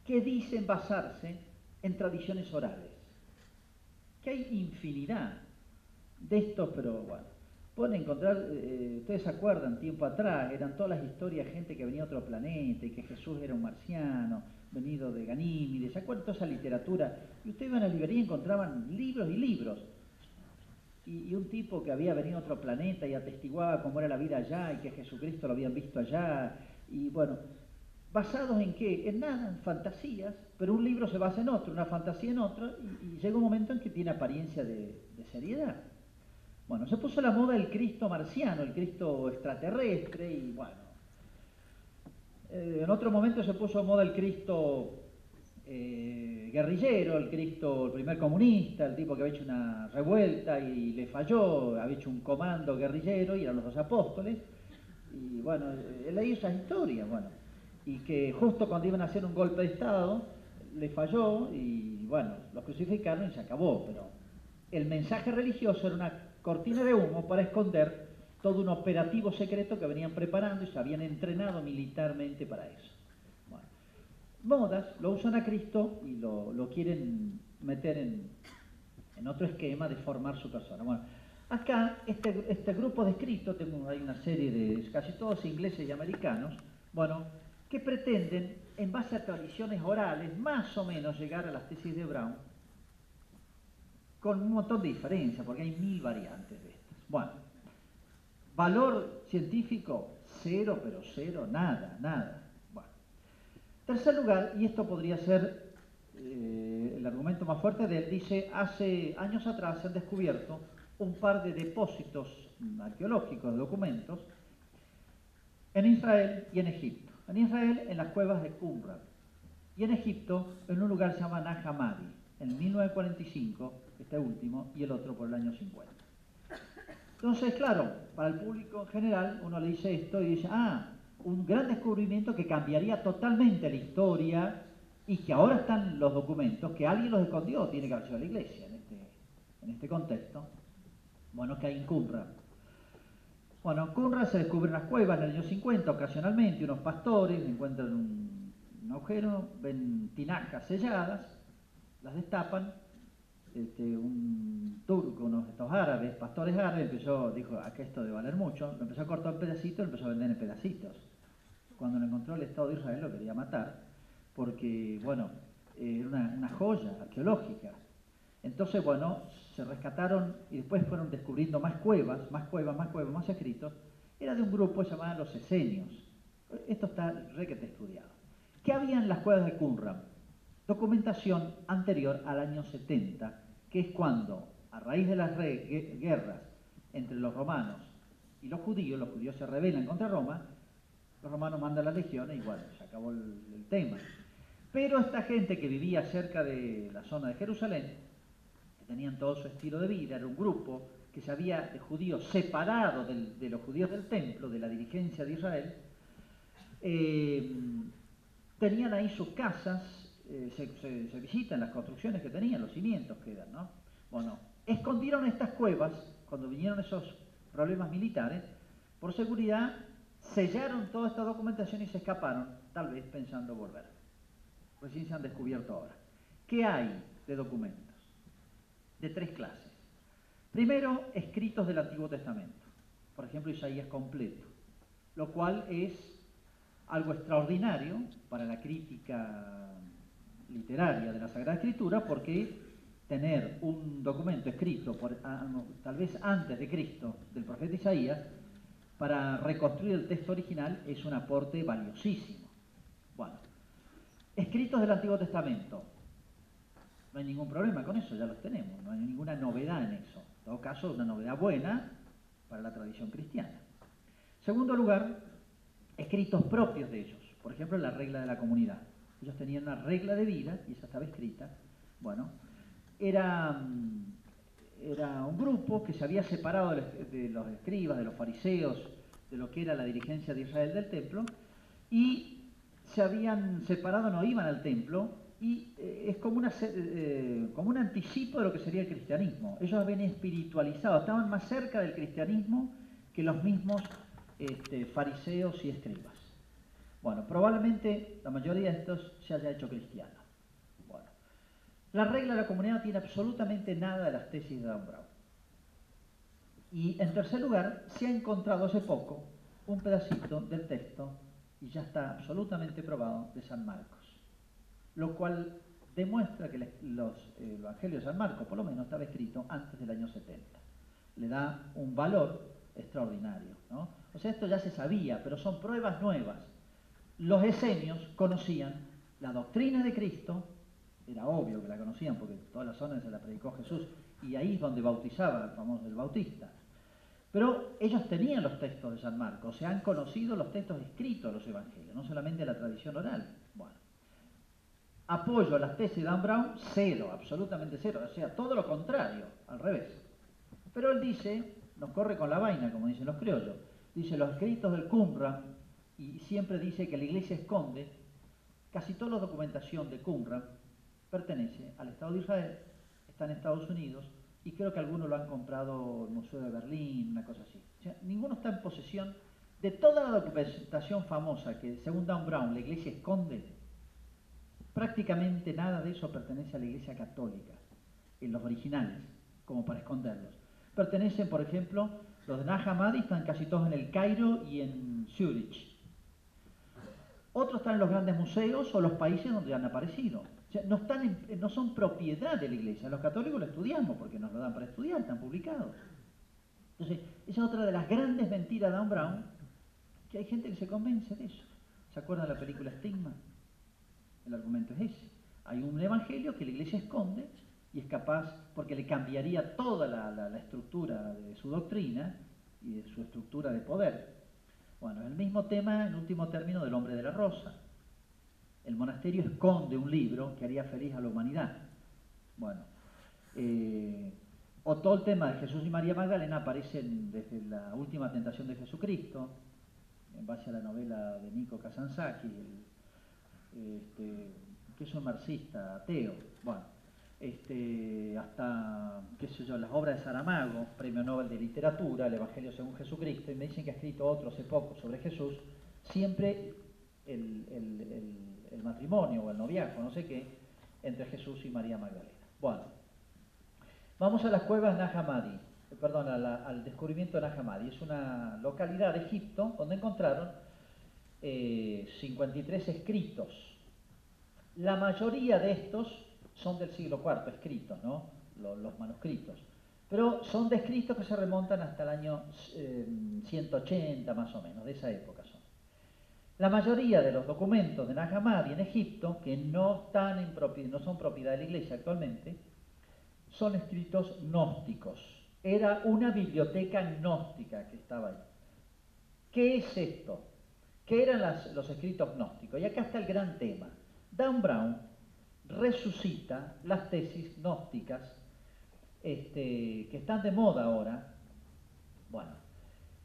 que dicen basarse en tradiciones orales. Que hay infinidad de estos, pero bueno, pueden encontrar, eh, ustedes se acuerdan, tiempo atrás, eran todas las historias gente que venía de otro planeta y que Jesús era un marciano, venido de Ganímedes, ¿se acuerdan toda esa literatura? Y ustedes iban a la librería y encontraban libros y libros. Y, un tipo que había venido a otro planeta y atestiguaba cómo era la vida allá y que Jesucristo lo habían visto allá. Y bueno, ¿basados en qué? En nada, en fantasías, pero un libro se basa en otro, una fantasía en otro, y, llega un momento en que tiene apariencia de seriedad. Bueno, se puso la moda el Cristo marciano, el Cristo extraterrestre y bueno. Eh, en otro momento se puso a moda el Cristo eh, guerrillero, el Cristo, el primer comunista, el tipo que había hecho una revuelta y le falló, había hecho un comando guerrillero y eran los dos apóstoles. Y bueno, él leí esas historias, bueno, y que justo cuando iban a hacer un golpe de Estado, le falló y bueno, lo crucificaron y se acabó, pero el mensaje religioso era una cortina de humo para esconder todo un operativo secreto que venían preparando y se habían entrenado militarmente para eso. Modas lo usan a Cristo y lo, quieren meter en, otro esquema de formar su persona. Bueno, acá este, este grupo de escritos, tengo, hay una serie de casi todos ingleses y americanos, bueno, que pretenden, en base a tradiciones orales, más o menos llegar a las tesis de Brown, con un montón de diferencias, porque hay mil variantes de estas. Bueno, valor científico, cero, pero cero, nada, nada. Bueno. Tercer lugar, y esto podría ser eh, el argumento más fuerte de él, dice, hace años atrás se han descubierto un par de depósitos arqueológicos de documentos en Israel y en Egipto. En Israel, en las cuevas de Qumran. Y en Egipto, en un lugar que se llama Nahamadi, en 1945, este último, y el otro por el año 50. Entonces, claro, para el público en general, uno le dice esto y dice, ah, un gran descubrimiento que cambiaría totalmente la historia y que ahora están los documentos, que alguien los escondió, tiene que haber sido la iglesia en este, en este contexto. Bueno, que hay en Qumran. Bueno, en Qumran se descubren las cuevas en el año 50 ocasionalmente, unos pastores encuentran un, agujero, ven tinajas selladas, las destapan, este, un turco, unos de estos árabes, pastores árabes, empezó, dijo, que esto debe valer mucho, lo empezó a cortar en pedacitos lo empezó a vender en pedacitos. Cuando lo encontró el Estado de Israel lo quería matar, porque, bueno, era una, una joya arqueológica. Entonces, bueno, se rescataron y después fueron descubriendo más cuevas, más cuevas, más cuevas, más escritos. Era de un grupo llamado los esenios. Esto está requete estudiado. ¿Qué había en las cuevas de Qumran? Documentación anterior al año 70, que es cuando, a raíz de las guerras entre los romanos y los judíos, los judíos se rebelan contra Roma, los romanos mandan las legiones y bueno, se acabó el tema. Pero esta gente que vivía cerca de la zona de Jerusalén, tenían todo su estilo de vida, era un grupo que se había de judíos separado de los judíos del templo, de la dirigencia de Israel, eh, tenían ahí sus casas, eh, se, visitan las construcciones que tenían, los cimientos que eran, ¿no? Bueno, escondieron estas cuevas cuando vinieron esos problemas militares, por seguridad sellaron toda esta documentación y se escaparon, tal vez pensando volver. Recién se han descubierto ahora. ¿Qué hay de documentos? de tres clases. Primero, escritos del Antiguo Testamento, por ejemplo Isaías completo, lo cual es algo extraordinario para la crítica literaria de la Sagrada Escritura, porque tener un documento escrito ah, tal vez antes de Cristo del profeta Isaías para reconstruir el texto original es un aporte valiosísimo. Bueno, escritos del Antiguo Testamento, no hay ningún problema con eso, ya los tenemos, no hay ninguna novedad en eso. En todo caso, una novedad buena para la tradición cristiana. Segundo lugar, escritos propios de ellos. Por ejemplo, la regla de la comunidad. Ellos tenían una regla de vida, y esa estaba escrita. Bueno, era, mm, era un grupo que se había separado de los escribas, de los fariseos, de lo que era la dirigencia de Israel del templo, y se habían separado, no iban al templo, y eh, es como, una, eh, como un anticipo de lo que sería el cristianismo. Ellos habían espiritualizado, estaban más cerca del cristianismo que los mismos este, fariseos y escribas. Bueno, probablemente la mayoría de estos se haya hecho cristiano. Bueno, la regla de la comunidad no tiene absolutamente nada de las tesis de Dan Brown. Y en tercer lugar, se ha encontrado hace poco un pedacito del texto, y ya está absolutamente probado, de San Marcos lo cual demuestra que los eh, Evangelios de San Marcos, por lo menos, estaba escrito antes del año 70. Le da un valor extraordinario. ¿no? O sea, esto ya se sabía, pero son pruebas nuevas. Los esenios conocían la doctrina de Cristo, era obvio que la conocían porque todas las zonas se la predicó Jesús, y ahí es donde bautizaba el famoso el bautista. Pero ellos tenían los textos de San Marcos, o sea, han conocido los textos escritos de los evangelios, no solamente la tradición oral. Bueno, Apoyo a las tesis de Dan Brown, cero, absolutamente cero, o sea, todo lo contrario, al revés. Pero él dice, nos corre con la vaina, como dicen los criollos, dice los escritos del Qumran, y siempre dice que la iglesia esconde, casi toda la documentación de Qumran pertenece al Estado de Israel, está en Estados Unidos, y creo que algunos lo han comprado el Museo de Berlín, una cosa así. O sea, ninguno está en posesión de toda la documentación famosa que, según Dan Brown, la iglesia esconde, prácticamente nada de eso pertenece a la iglesia católica, en los originales, como para esconderlos. Pertenecen, por ejemplo, los de Nag están casi todos en el Cairo y en Zurich. Otros están en los grandes museos o los países donde han aparecido. O sea, no, están no son propiedad de la iglesia. Los católicos lo estudiamos porque nos lo dan para estudiar, están publicados. Entonces, esa es otra de las grandes mentiras de Dan Brown, que hay gente que se convence de eso. ¿Se acuerdan de la película Stigma? El argumento es ese. Hay un evangelio que la iglesia esconde y es capaz, porque le cambiaría toda la, estructura de su doctrina y de su estructura de poder. Bueno, el mismo tema, en último término, del hombre de la rosa. El monasterio esconde un libro que haría feliz a la humanidad. Bueno, eh, o todo el tema de Jesús y María Magdalena aparecen desde la última tentación de Jesucristo, en base a la novela de Nico Kazansaki, este, que es un marxista, ateo, bueno, este, hasta, yo, las obras de Saramago, Premio Nobel de Literatura, el Evangelio según Jesucristo, y me dicen que ha escrito otro hace poco sobre Jesús, siempre el, matrimonio o el noviazgo, no sé qué, entre Jesús y María Magdalena. Bueno, vamos a las cuevas Nahamadi, perdón, al descubrimiento de Nahamadi. Es una localidad de Egipto donde encontraron 53 eh, escritos. La mayoría de estos son del siglo IV, escritos, ¿no? Los, manuscritos. Pero son de escritos que se remontan hasta el año 180 eh, más o menos, de esa época son. La mayoría de los documentos de Nag Hammadi en Egipto, que no, están en no son propiedad de la iglesia actualmente, son escritos gnósticos. Era una biblioteca gnóstica que estaba ahí. ¿Qué es esto? ¿Qué eran los escritos gnósticos? Y acá está el gran tema. Dan Brown resucita las tesis gnósticas este, que están de moda ahora. Bueno,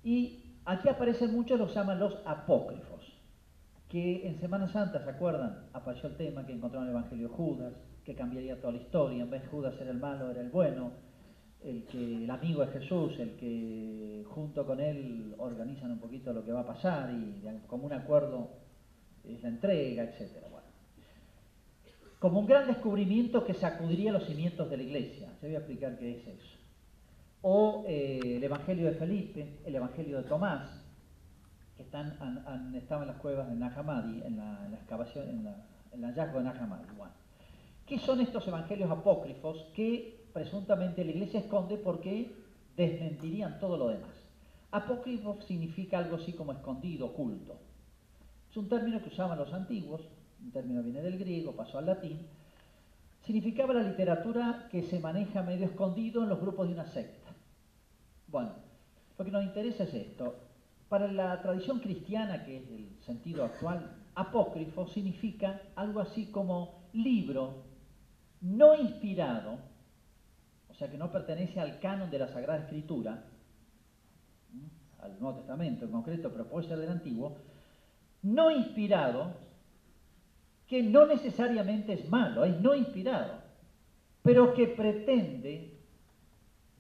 y aquí aparecen muchos, los llaman los apócrifos, que en Semana Santa, ¿se acuerdan? Apareció el tema que encontraron el Evangelio Judas, que cambiaría toda la historia, en vez de Judas era el malo, era el bueno, el, que, el amigo de Jesús, el que junto con él organizan un poquito lo que va a pasar y como un acuerdo es la entrega, etc. Como un gran descubrimiento que sacudiría los cimientos de la iglesia. Se voy a explicar qué es eso. O eh, el Evangelio de Felipe, el Evangelio de Tomás, que están, estaban en las cuevas de Nahamadi, en la, excavación, en, la, el hallazgo de Nahamadi. Bueno. ¿Qué son estos evangelios apócrifos que presuntamente la iglesia esconde porque desmentirían todo lo demás? Apócrifo significa algo así como escondido, oculto. Es un término que usaban los antiguos un término viene del griego, pasó al latín, significaba la literatura que se maneja medio escondido en los grupos de una secta. Bueno, lo que nos interesa es esto. Para la tradición cristiana, que es el sentido actual, apócrifo significa algo así como libro no inspirado, o sea que no pertenece al canon de la Sagrada Escritura, al Nuevo Testamento en concreto, pero puede ser del Antiguo, no inspirado, que no necesariamente es malo, es no inspirado, pero que pretende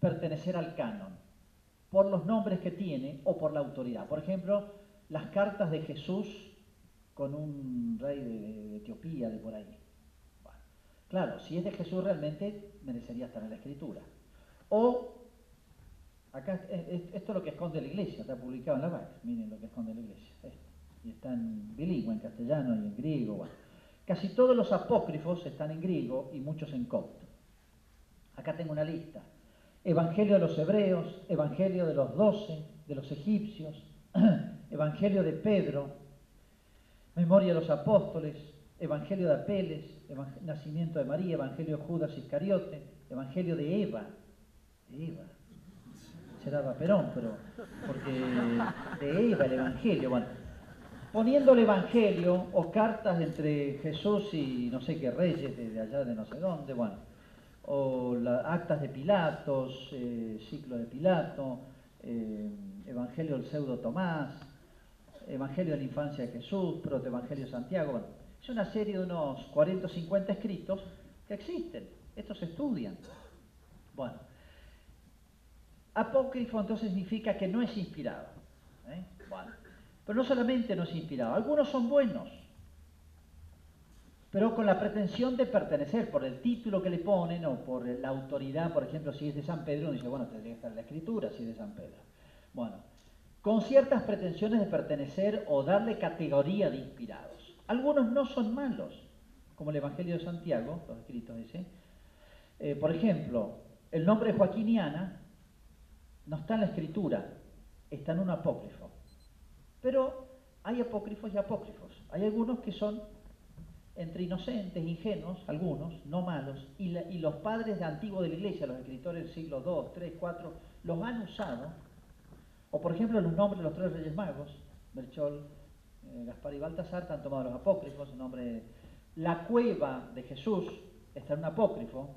pertenecer al canon por los nombres que tiene o por la autoridad. Por ejemplo, las cartas de Jesús con un rey de Etiopía, de por ahí. claro, si es de Jesús realmente merecería estar en la escritura. O, acá, esto es lo que esconde la iglesia, está publicado en la VAC, miren lo que esconde la iglesia. Y está en bilingüe, en castellano y en griego. Bueno. Casi todos los apócrifos están en griego y muchos en copto. Acá tengo una lista. Evangelio de los hebreos, Evangelio de los doce, de los egipcios, Evangelio de Pedro, Memoria de los apóstoles, Evangelio de Apeles, Nacimiento de María, Evangelio de Judas Iscariote, Evangelio de Eva. De Eva. Será Perón, pero porque de Eva el Evangelio. Bueno, poniendo el Evangelio o cartas entre Jesús y no sé qué reyes de, allá de no sé dónde, bueno, o las actas de Pilatos, eh, ciclo de Pilato, eh, Evangelio del pseudo Tomás, Evangelio de la infancia de Jesús, Protoevangelio de Santiago, bueno, es una serie de unos 40 o 50 escritos que existen, estos se estudian. Bueno, apócrifo entonces significa que no es inspirado. ¿eh? Bueno, pero no solamente no es inspirado, algunos son buenos, pero con la pretensión de pertenecer por el título que le ponen o por la autoridad, por ejemplo, si es de San Pedro, uno dice, bueno, tendría que estar en la escritura si es de San Pedro. Bueno, con ciertas pretensiones de pertenecer o darle categoría de inspirados. Algunos no son malos, como el Evangelio de Santiago, los escritos ese. Eh, por ejemplo, el nombre de Joaquín y Ana no está en la escritura, está en un apócrifo. Pero hay apócrifos y apócrifos. Hay algunos que son entre inocentes, ingenuos, algunos, no malos, y, los padres de antiguo de la iglesia, los escritores del siglo II, III, IV, los han usado. O por ejemplo los nombres de los tres reyes magos, Melchor, eh, Gaspar y Baltasar, han tomado los apócrifos, el nombre la cueva de Jesús está en un apócrifo,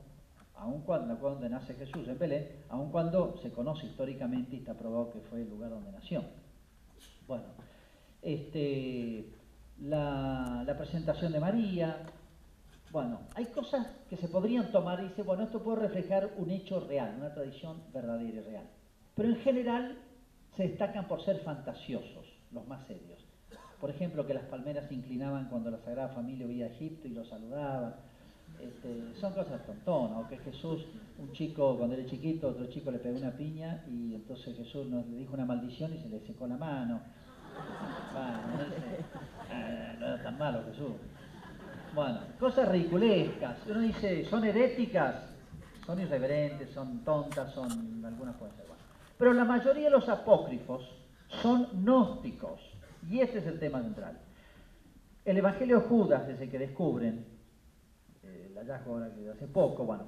aun cuando, donde nace Jesús en Belén, aun cuando se conoce históricamente y está probado que fue el lugar donde nació. Bueno, este, la, presentación de María, bueno, hay cosas que se podrían tomar y dice, bueno, esto puede reflejar un hecho real, una tradición verdadera y real. Pero en general se destacan por ser fantasiosos, los más serios. Por ejemplo, que las palmeras se inclinaban cuando la Sagrada Familia veía a Egipto y lo saludaba. Este, son cosas tontonas, o que Jesús, un chico, cuando era chiquito, otro chico le pegó una piña y entonces Jesús nos le dijo una maldición y se le secó la mano. Eh, no era tan malo Jesús. Bueno, cosas ridiculescas. Uno dice, son heréticas, son irreverentes, son tontas, son algunas pueden ser. Pero la mayoría de los apócrifos son gnósticos. Y ese es el tema central. El Evangelio de Judas, ese que descubren, eh, el hallazgo ahora que hace poco, bueno,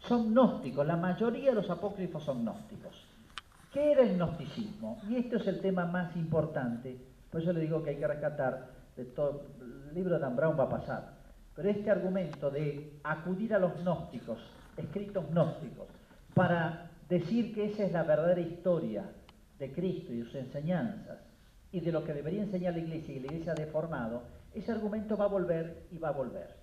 son gnósticos, la mayoría de los apócrifos son gnósticos. ¿Qué era el gnosticismo? Y este es el tema más importante, por eso le digo que hay que rescatar de el libro de Dan Brown va a pasar, pero este argumento de acudir a los gnósticos, escritos gnósticos, para decir que esa es la verdadera historia de Cristo y sus enseñanzas, y de lo que debería enseñar la iglesia y la iglesia ha deformado, ese argumento va a volver y va a volver.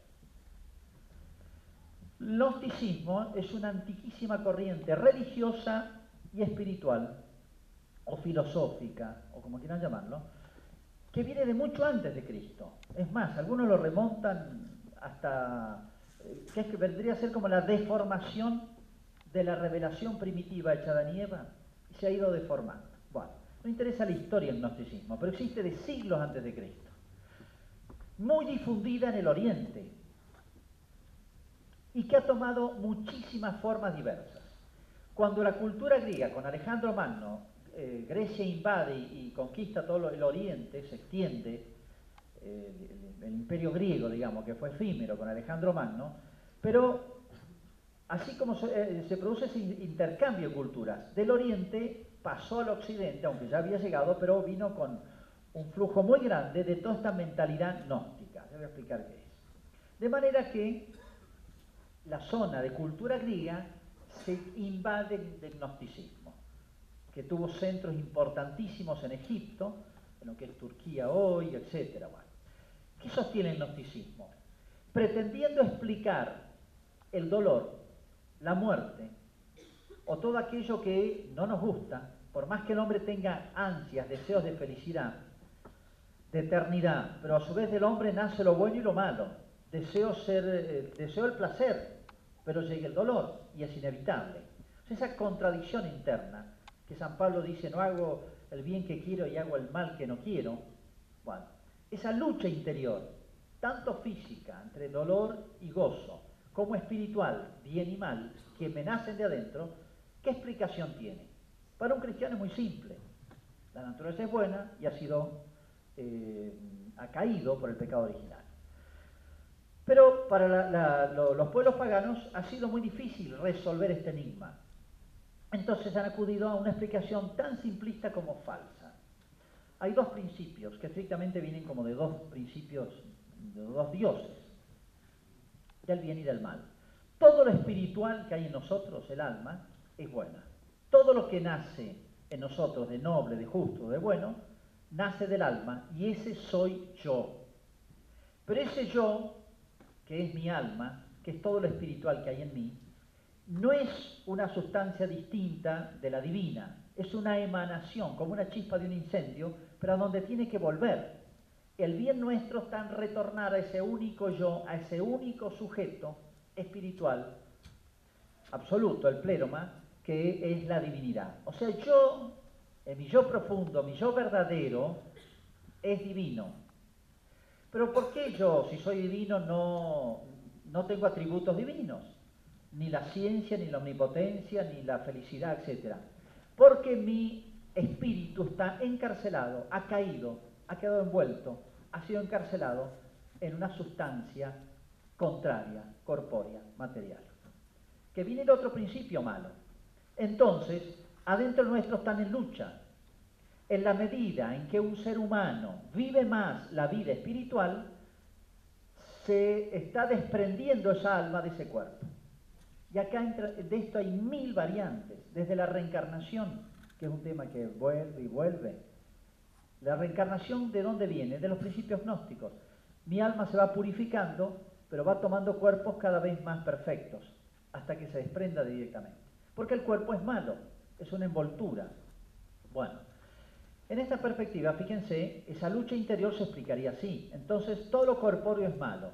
Gnosticismo es una antiquísima corriente religiosa y espiritual, o filosófica, o como quieran llamarlo, que viene de mucho antes de Cristo. Es más, algunos lo remontan hasta, eh, que, es que vendría a ser como la deformación de la revelación primitiva hecha de Eva, y se ha ido deformando. Bueno, no interesa la historia del gnosticismo, pero existe de siglos antes de Cristo. Muy difundida en el Oriente y que ha tomado muchísimas formas diversas. Cuando la cultura griega, con Alejandro Magno, eh, Grecia invade y, conquista todo el Oriente, se extiende, eh, el, imperio griego, digamos, que fue efímero con Alejandro Magno, pero así como se, eh, produce ese intercambio de culturas, del Oriente pasó al occidente, aunque ya había llegado, pero vino con un flujo muy grande de toda esta mentalidad gnóstica. Ya voy explicar qué es. De manera que la zona de cultura griega se invade del gnosticismo, que tuvo centros importantísimos en Egipto, en lo que es Turquía hoy, etc. ¿Qué sostiene el gnosticismo? Pretendiendo explicar el dolor, la muerte, o todo aquello que no nos gusta, por más que el hombre tenga ansias, deseos de felicidad, de eternidad, pero a su vez del hombre nace lo bueno y lo malo. Deseo, ser, eh, deseo el placer, pero llega el dolor y es inevitable. esa contradicción interna que San Pablo dice, no hago el bien que quiero y hago el mal que no quiero. Bueno, esa lucha interior, tanto física, entre dolor y gozo, como espiritual, bien y mal, que me nacen de adentro, ¿Qué explicación tiene? Para un cristiano es muy simple. La naturaleza es buena y ha sido, eh, ha caído por el pecado original. Pero para los pueblos paganos ha sido muy difícil resolver este enigma. Entonces han acudido a una explicación tan simplista como falsa. hay dos principios que estrictamente vienen como de dos principios, de dos dioses, del bien y del mal. Todo lo espiritual que hay en nosotros, el alma, es buena. Todo lo que nace en nosotros de noble, de justo, de bueno, nace del alma y ese soy yo. Pero ese yo, que es mi alma, que es todo lo espiritual que hay en mí, no es una sustancia distinta de la divina, es una emanación, como una chispa de un incendio, pero a donde tiene que volver. El bien nuestro está en retornar a ese único yo, a ese único sujeto espiritual absoluto, el pleroma, que es la divinidad. O sea, yo, en mi yo profundo, mi yo verdadero, es divino. Pero ¿por qué yo, si soy divino, no, no tengo atributos divinos? Ni la ciencia, ni la omnipotencia, ni la felicidad, etc. Porque mi espíritu está encarcelado, ha caído, ha quedado envuelto, ha sido encarcelado en una sustancia contraria, corpórea, material. Que viene de otro principio malo. Entonces, adentro nuestro están en lucha. En la medida en que un ser humano vive más la vida espiritual, se está desprendiendo esa alma de ese cuerpo. Y acá de esto hay mil variantes, desde la reencarnación, que es un tema que vuelve y vuelve. La reencarnación, ¿de dónde viene? De los principios gnósticos. Mi alma se va purificando, pero va tomando cuerpos cada vez más perfectos, hasta que se desprenda directamente. Porque el cuerpo es malo, es una envoltura. Bueno, en esta perspectiva, fíjense, esa lucha interior se explicaría así. Entonces, todo lo corpóreo es malo.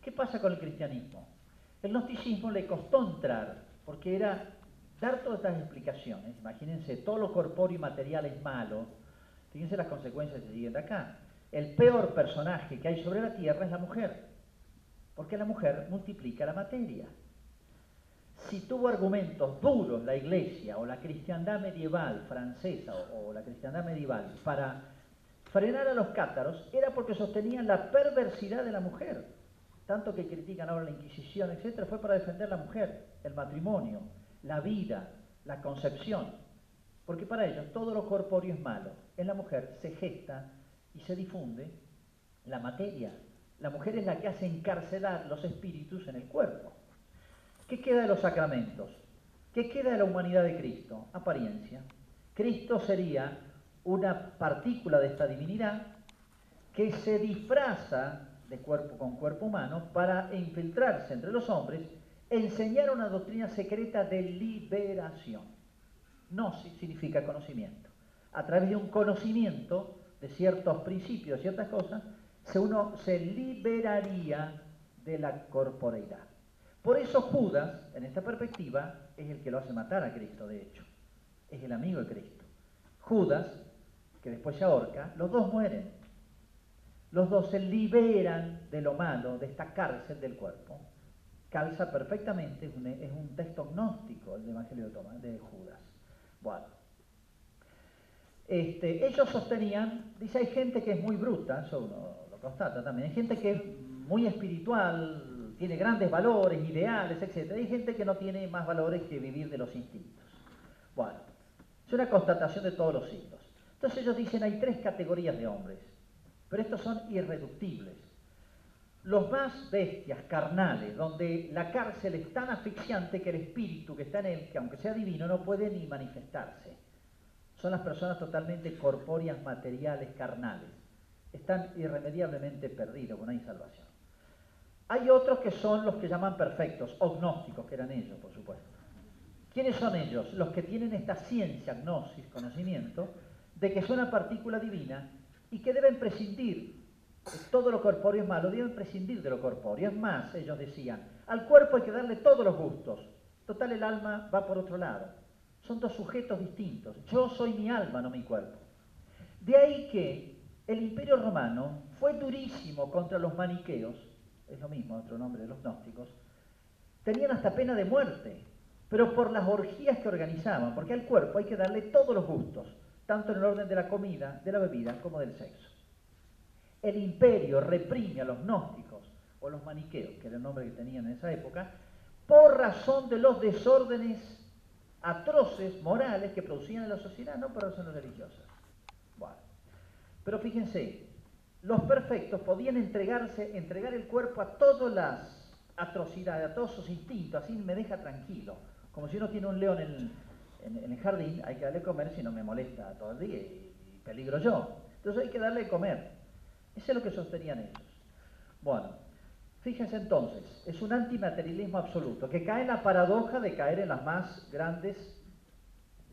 ¿Qué pasa con el cristianismo? El gnosticismo le costó entrar, porque era dar todas estas explicaciones. Imagínense, todo lo corpóreo y material es malo. Fíjense las consecuencias que siguen de acá. El peor personaje que hay sobre la tierra es la mujer, porque la mujer multiplica la materia. Si tuvo argumentos duros la iglesia o la cristiandad medieval francesa o, la cristiandad medieval para frenar a los cátaros, era porque sostenían la perversidad de la mujer tanto que critican ahora la Inquisición, etcétera, fue para defender la mujer, el matrimonio, la vida, la concepción. Porque para ellos todo lo corpóreo es malo. En la mujer se gesta y se difunde la materia. La mujer es la que hace encarcelar los espíritus en el cuerpo. ¿Qué queda de los sacramentos? ¿Qué queda de la humanidad de Cristo? Apariencia. Cristo sería una partícula de esta divinidad que se disfraza de cuerpo con cuerpo humano para infiltrarse entre los hombres, enseñar una doctrina secreta de liberación. No significa conocimiento. A través de un conocimiento de ciertos principios, ciertas cosas, uno se liberaría de la corporeidad. Por eso Judas, en esta perspectiva, es el que lo hace matar a Cristo, de hecho. Es el amigo de Cristo. Judas, que después se ahorca, los dos mueren. Los dos se liberan de lo malo, de esta cárcel del cuerpo. Calza perfectamente, es un, texto gnóstico el Evangelio de, Tomás, de Judas. Bueno. Este, ellos sostenían, dice, hay gente que es muy bruta, eso uno lo constata también, hay gente que es muy espiritual, tiene grandes valores, ideales, etc. Hay gente que no tiene más valores que vivir de los instintos. Bueno, es una constatación de todos los siglos. Entonces ellos dicen, hay tres categorías de hombres pero estos son irreductibles. Los más bestias, carnales, donde la cárcel es tan asfixiante que el espíritu que está en él, que aunque sea divino, no puede ni manifestarse. Son las personas totalmente corpóreas, materiales, carnales. Están irremediablemente perdidos, no hay salvación. Hay otros que son los que llaman perfectos, o gnósticos, que eran ellos, por supuesto. ¿Quiénes son ellos? Los que tienen esta ciencia, gnosis, conocimiento, de que es una partícula divina y que deben prescindir. Todo lo corpóreo es malo, deben prescindir de lo corpóreo. Es más, ellos decían, al cuerpo hay que darle todos los gustos. Total, el alma va por otro lado. Son dos sujetos distintos. Yo soy mi alma, no mi cuerpo. De ahí que el imperio romano fue durísimo contra los maniqueos, es lo mismo, otro nombre de los gnósticos, tenían hasta pena de muerte, pero por las orgías que organizaban, porque al cuerpo hay que darle todos los gustos tanto en el orden de la comida, de la bebida, como del sexo. El imperio reprime a los gnósticos o los maniqueos, que era el nombre que tenían en esa época, por razón de los desórdenes atroces, morales que producían en la sociedad, no por razones religiosas. Bueno, pero fíjense, los perfectos podían entregarse, entregar el cuerpo a todas las atrocidades, a todos sus instintos, así me deja tranquilo. Como si uno tiene un león en, el jardín, hay que darle comer si no me molesta todo el día y, peligro yo. Entonces hay que darle comer. Eso es lo que sostenían ellos. Bueno, fíjense entonces, es un antimaterialismo absoluto, que cae en la paradoja de caer en las más grandes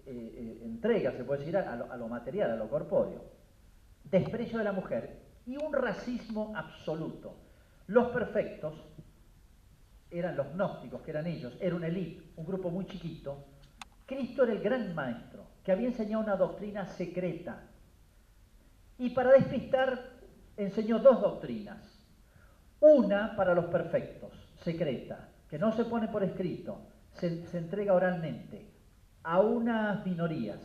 eh, eh, entregas, se puede decir, a lo material, a lo corpóreo. Desprecio de la mujer y un racismo absoluto. Los perfectos eran los gnósticos, que eran ellos, era una élite, un grupo muy chiquito. Cristo era el gran maestro, que había enseñado una doctrina secreta. Y para despistar, enseñó dos doctrinas. Una para los perfectos, secreta, que no se pone por escrito, se, se entrega oralmente a unas minorías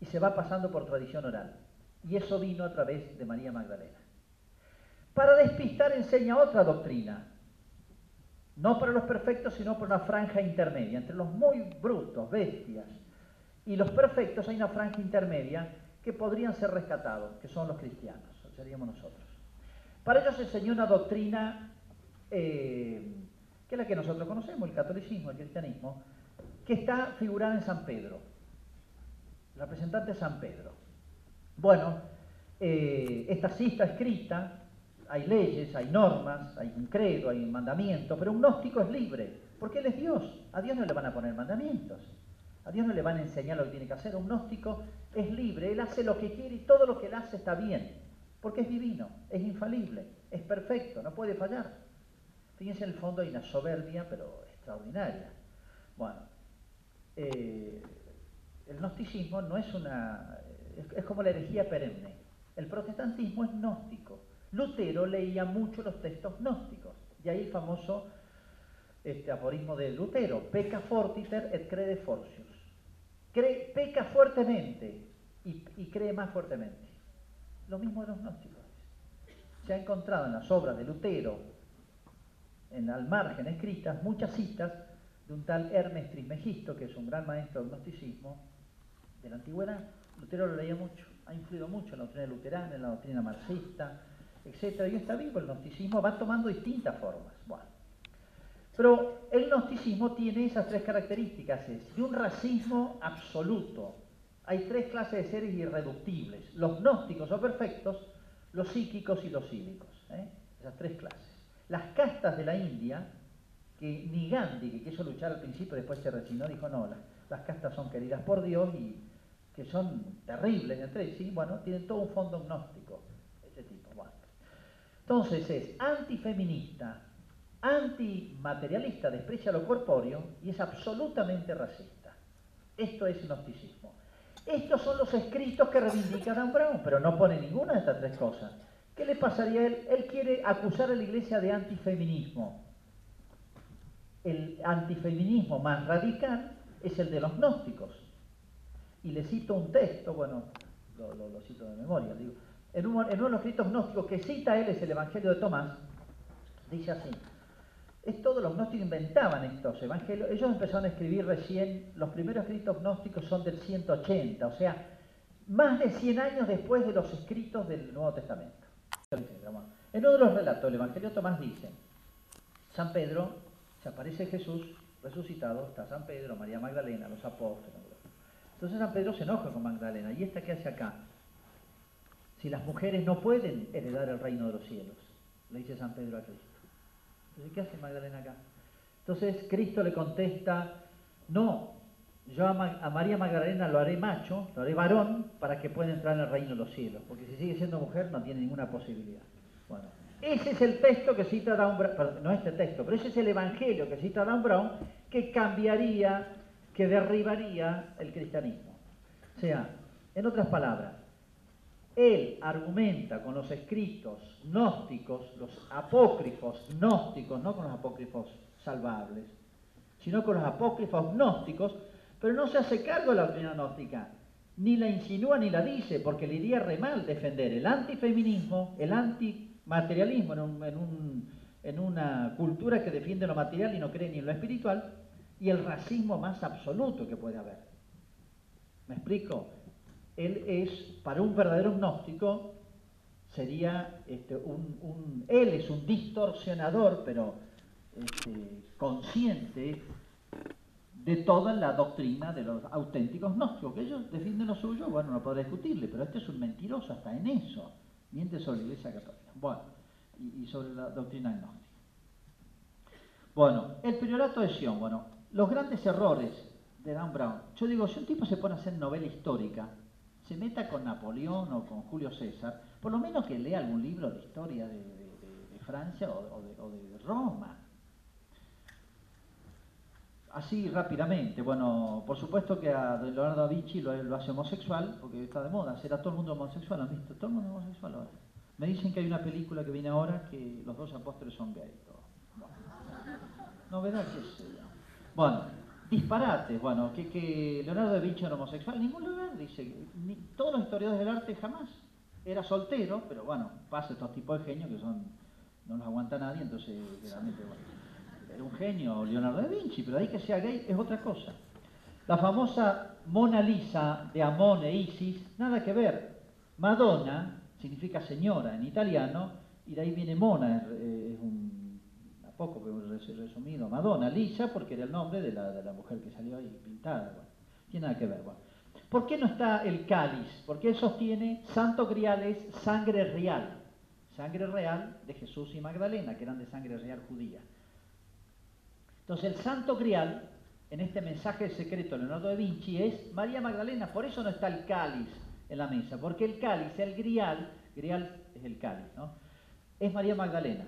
y se va pasando por tradición oral. Y eso vino a través de María Magdalena. Para despistar enseña otra doctrina, no para los perfectos, sino para una franja intermedia. Entre los muy brutos, bestias, y los perfectos hay una franja intermedia que podrían ser rescatados, que son los cristianos, seríamos nosotros. Para ellos enseñó una doctrina eh, que es la que nosotros conocemos, el catolicismo, el cristianismo, que está figurada en San Pedro, representante de San Pedro. Bueno, eh, esta está escrita, hay leyes, hay normas, hay un credo, hay un mandamiento, pero un gnóstico es libre, porque él es Dios. A Dios no le van a poner mandamientos, a Dios no le van a enseñar lo que tiene que hacer. Un gnóstico es libre, él hace lo que quiere y todo lo que él hace está bien, porque es divino, es infalible, es perfecto, no puede fallar. Fíjense, en el fondo hay una soberbia, pero extraordinaria. Bueno, eh, el gnosticismo no es una... es como la herejía perenne. El protestantismo es gnóstico Lutero leía mucho los textos gnósticos, y ahí el famoso este, aforismo de Lutero, peca fortiter et crede fortius. peca fuertemente y, cree más fuertemente. Lo mismo de los gnósticos. Se ha encontrado en las obras de Lutero, en al margen escritas, muchas citas de un tal Hermes Trismegisto, que es un gran maestro del gnosticismo de la antigüedad. Lutero lo leía mucho, ha influido mucho en la doctrina luterana, en la doctrina marxista, etc. Y está vivo, el gnosticismo va tomando distintas formas. Bueno. Pero el gnosticismo tiene esas tres características, es de un racismo absoluto. Hay tres clases de seres irreductibles, los gnósticos o perfectos, los psíquicos y los cívicos. ¿eh? Esas tres clases. Las castas de la India, que ni Gandhi, que quiso luchar al principio, después se resignó, dijo no, las, las castas son queridas por Dios y que son terribles entre sí, bueno, tienen todo un fondo gnóstico. Entonces es antifeminista, antimaterialista, desprecia lo corpóreo y es absolutamente racista. Esto es gnosticismo. Estos son los escritos que reivindica Dan Brown, pero no pone ninguna de estas tres cosas. ¿Qué le pasaría a él? Él quiere acusar a la iglesia de antifeminismo. El antifeminismo más radical es el de los gnósticos. Y le cito un texto, bueno, lo, lo cito de memoria, digo, en, uno de los escritos gnósticos que cita él es el Evangelio de Tomás, dice así, es todo los gnósticos inventaban estos evangelios, ellos empezaron a escribir recién, los primeros escritos gnósticos son del 180, o sea, más de 100 años después de los escritos del Nuevo Testamento. En uno de los relatos del Evangelio de Tomás dice, San Pedro, se aparece Jesús resucitado, está San Pedro, María Magdalena, los apóstoles. Entonces San Pedro se enoja con Magdalena, ¿y esta qué hace acá? Si las mujeres no pueden heredar el reino de los cielos, le dice San Pedro a Cristo. Entonces, ¿qué hace Magdalena acá? Entonces Cristo le contesta, no, yo a, María Magdalena lo haré macho, lo haré varón, para que pueda entrar en el reino de los cielos, porque si sigue siendo mujer no tiene ninguna posibilidad. Bueno, ese es el texto que cita Dan Brown, no este texto, pero ese es el evangelio que cita Dan Brown, que cambiaría, que derribaría el cristianismo. O sea, en otras palabras, él argumenta con los escritos gnósticos, los apócrifos gnósticos, no con los apócrifos salvables, sino con los apócrifos gnósticos, pero no se hace cargo de la doctrina gnóstica, ni la insinúa ni la dice, porque le iría re mal defender el antifeminismo, el antimaterialismo en, en una cultura que defiende lo material y no cree ni en lo espiritual, y el racismo más absoluto que puede haber. ¿Me explico? Él es, para un verdadero gnóstico, sería este, un, él es un distorsionador, pero este, consciente de toda la doctrina de los auténticos gnósticos, que ellos defienden lo suyo, bueno, no podrá discutirle, pero este es un mentiroso hasta en eso, miente sobre la Iglesia Católica, bueno, y, sobre la doctrina gnóstica. Bueno, el priorato de Sion, bueno, los grandes errores de Dan Brown, yo digo, si un tipo se pone a hacer novela histórica, se meta con Napoleón o con Julio César, por lo menos que lea algún libro de historia de, Francia o, de, Roma. Así rápidamente, bueno, por supuesto que a Leonardo da Vinci lo, hace homosexual, porque está de moda, será todo el mundo homosexual, ¿han visto? Todo el mundo homosexual ahora. Me dicen que hay una película que viene ahora que los dos apóstoles son gays. Novedad que sé Bueno, disparates, bueno, que, Leonardo da Vinci era homosexual, ningún lugar dice, ni, todos los historiadores del arte jamás. Era soltero, pero bueno, pasa estos tipos de genios que son, no los aguanta nadie, entonces realmente, bueno, era un genio Leonardo da Vinci, pero ahí que sea gay es otra cosa. La famosa Mona Lisa de Amon e Isis, nada que ver. Madonna significa señora en italiano, y de ahí viene Mona, es, un, poco resumido, Madonna, Lisa, porque era el nombre de la, mujer que salió ahí pintada, tiene nada que ver. ¿Por qué no está el cáliz? Porque él sostiene santo grial es sangre real, sangre real de Jesús y Magdalena, que eran de sangre real judía. Entonces el santo grial, en este mensaje secreto de Leonardo da Vinci, es María Magdalena, por eso no está el cáliz en la mesa, porque el cáliz, el grial, grial es el cáliz, ¿no? Es María Magdalena.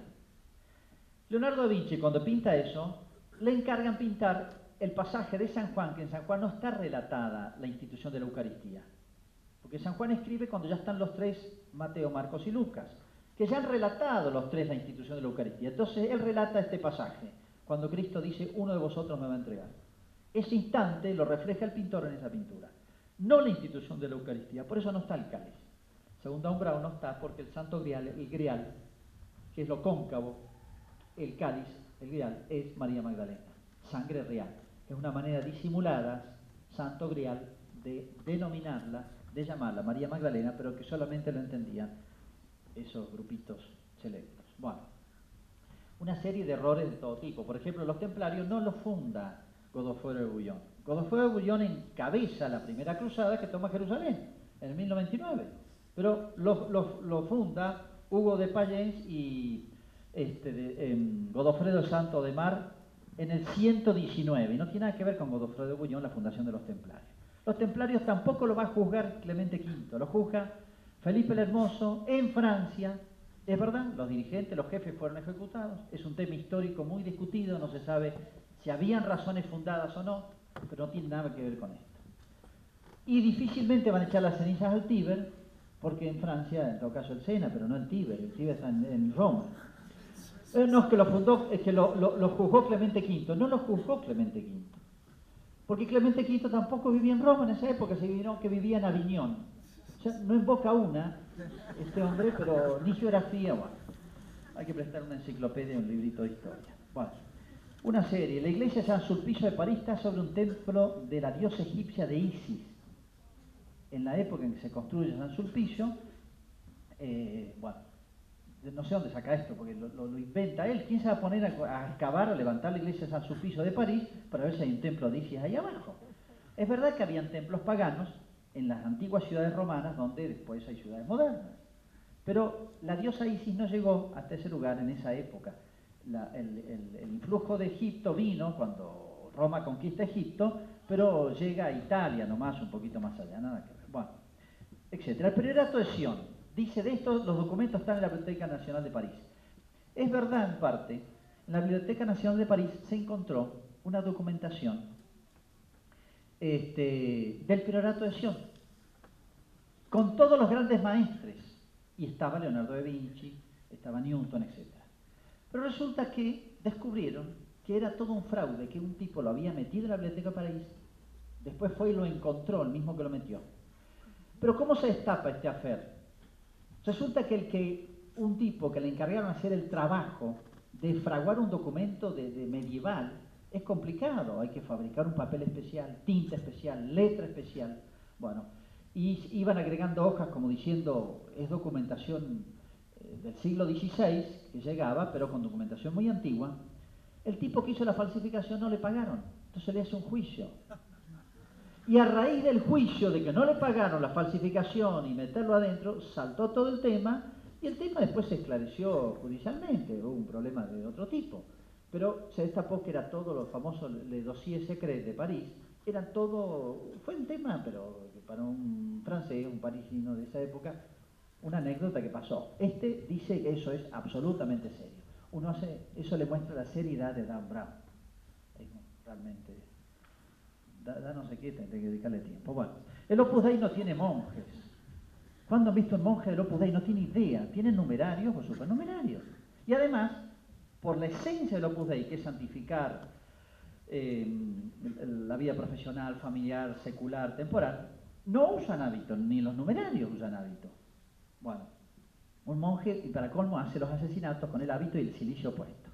Leonardo da Vinci, cuando pinta eso, le encargan pintar el pasaje de San Juan, que en San Juan no está relatada la institución de la Eucaristía. Porque San Juan escribe cuando ya están los tres, Mateo, Marcos y Lucas, que ya han relatado los tres la institución de la Eucaristía. Entonces él relata este pasaje, cuando Cristo dice, uno de vosotros me va a entregar. Ese instante lo refleja el pintor en esa pintura, no la institución de la Eucaristía, por eso no está el cáliz. Según Don Brown no está porque el santo grial, el grial, que es lo cóncavo, el cáliz, el grial, es María Magdalena, sangre real es una manera disimulada, santo grial, de denominarla, de llamarla María Magdalena, pero que solamente lo entendían esos grupitos selectos. Bueno, una serie de errores de todo tipo. Por ejemplo, los templarios no los funda Godofredo de Bouillon. Godofredo de Bouillon encabeza la primera cruzada que toma Jerusalén en el 1099, pero lo, funda Hugo de Payens y este, em, Godofredo Santo de Mar en el 119, y no tiene nada que ver con Godofredo de Bouillon, la fundación de los templarios. Los templarios tampoco lo va a juzgar Clemente V, lo juzga Felipe el Hermoso en Francia. Es verdad, los dirigentes, los jefes fueron ejecutados, es un tema histórico muy discutido, no se sabe si habían razones fundadas o no, pero no tiene nada que ver con esto. Y difícilmente van a echar las cenizas al Tíber, porque en Francia, en todo caso el Sena, pero no el Tíber, el Tíber está en Roma. Eh, no es que lo fundó, es que lo, juzgó Clemente V. No lo juzgó Clemente V. Porque Clemente V tampoco vivía en Roma en esa época, se que vivía en Aviñón. O sea, no invoca una, este hombre, pero ni geografía, bueno. Hay que prestar una enciclopedia un librito de historia. Bueno, una serie. La iglesia de San Sulpicio de París está sobre un templo de la diosa egipcia de Isis. En la época en que se construye San Sulpicio, eh, bueno, no sé dónde saca esto, porque lo, inventa él. ¿Quién se va a poner a, excavar, a levantar la iglesia de San Sulpicio de París para ver si hay un templo de Isis ahí abajo? Es verdad que habían templos paganos en las antiguas ciudades romanas, donde después hay ciudades modernas. Pero la diosa Isis no llegó hasta ese lugar en esa época. el, influjo de Egipto vino cuando Roma conquista Egipto, pero llega a Italia nomás, un poquito más allá, nada que ver. Bueno, etcétera. El priorato de Sion Dice de esto, los documentos están en la Biblioteca Nacional de París. Es verdad en parte, en la Biblioteca Nacional de París se encontró una documentación este, del priorato de Sion, con todos los grandes maestres, y estaba Leonardo da Vinci, estaba Newton, etc. Pero resulta que descubrieron que era todo un fraude, que un tipo lo había metido en la Biblioteca de París, después fue y lo encontró, el mismo que lo metió. Pero ¿cómo se destapa este afer? Resulta que el que un tipo que le encargaron hacer el trabajo de fraguar un documento de, medieval es complicado, hay que fabricar un papel especial, tinta especial, letra especial. Bueno, y iban agregando hojas como diciendo, es documentación eh, del siglo XVI que llegaba, pero con documentación muy antigua. El tipo que hizo la falsificación no le pagaron, entonces le hace un juicio. Y a raíz del juicio de que no le pagaron la falsificación y meterlo adentro, saltó todo el tema y el tema después se esclareció judicialmente, hubo un problema de otro tipo. Pero se destapó que era todo lo famoso Le Dossier Secret de París, era todo, fue un tema, pero para un francés, un parisino de esa época, una anécdota que pasó. Este dice que eso es absolutamente serio. Uno hace, eso le muestra la seriedad de Dan Brown. Realmente da, no sé qué, tiene que dedicarle tiempo. Bueno, el Opus Dei no tiene monjes. ¿Cuándo han visto un monje del Opus Dei? No tiene idea. Tiene numerarios o supernumerarios. Y además, por la esencia del Opus Dei, que es santificar eh, la vida profesional, familiar, secular, temporal, no usan hábito, ni los numerarios usan hábito. Bueno, un monje, y para colmo, hace los asesinatos con el hábito y el silicio puesto.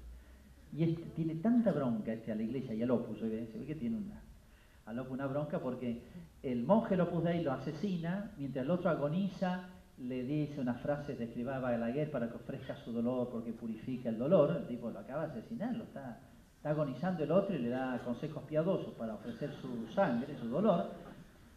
Y este, tiene tanta bronca este a la iglesia y al opus, se ve que tiene una, al una bronca porque el monje Opus Dei lo asesina, mientras el otro agoniza, le dice unas frases de escribá Balaguer para que ofrezca su dolor porque purifica el dolor, el tipo lo acaba de asesinar, lo está, agonizando el otro y le da consejos piadosos para ofrecer su sangre, su dolor.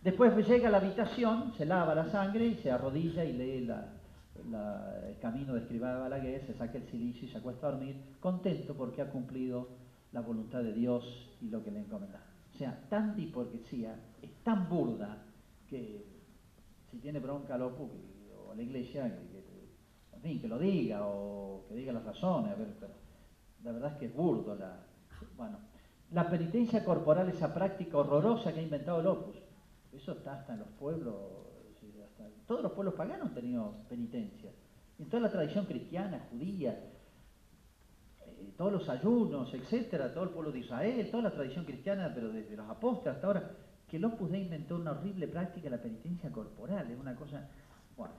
Después llega a la habitación, se lava la sangre y se arrodilla y lee el camino de escribá Balaguer, se saca el silicio y se acuesta a dormir, contento porque ha cumplido la voluntad de Dios y lo que le encomendaba. O sea, tanta hipocresía es tan burda que si tiene bronca Opus o la iglesia, que, en fin, que lo diga o que diga las razones, a ver, pero la verdad es que es burdo la... Bueno, la penitencia corporal, esa práctica horrorosa que ha inventado el Opus, eso está hasta en los pueblos, todos los pueblos paganos han tenido penitencia. En toda la tradición cristiana, judía, todos los ayunos, etcétera, todo el pueblo de Israel, toda la tradición cristiana, pero desde los apóstoles hasta ahora, que el Opus Dei inventó una horrible práctica, la penitencia corporal, es una cosa, bueno,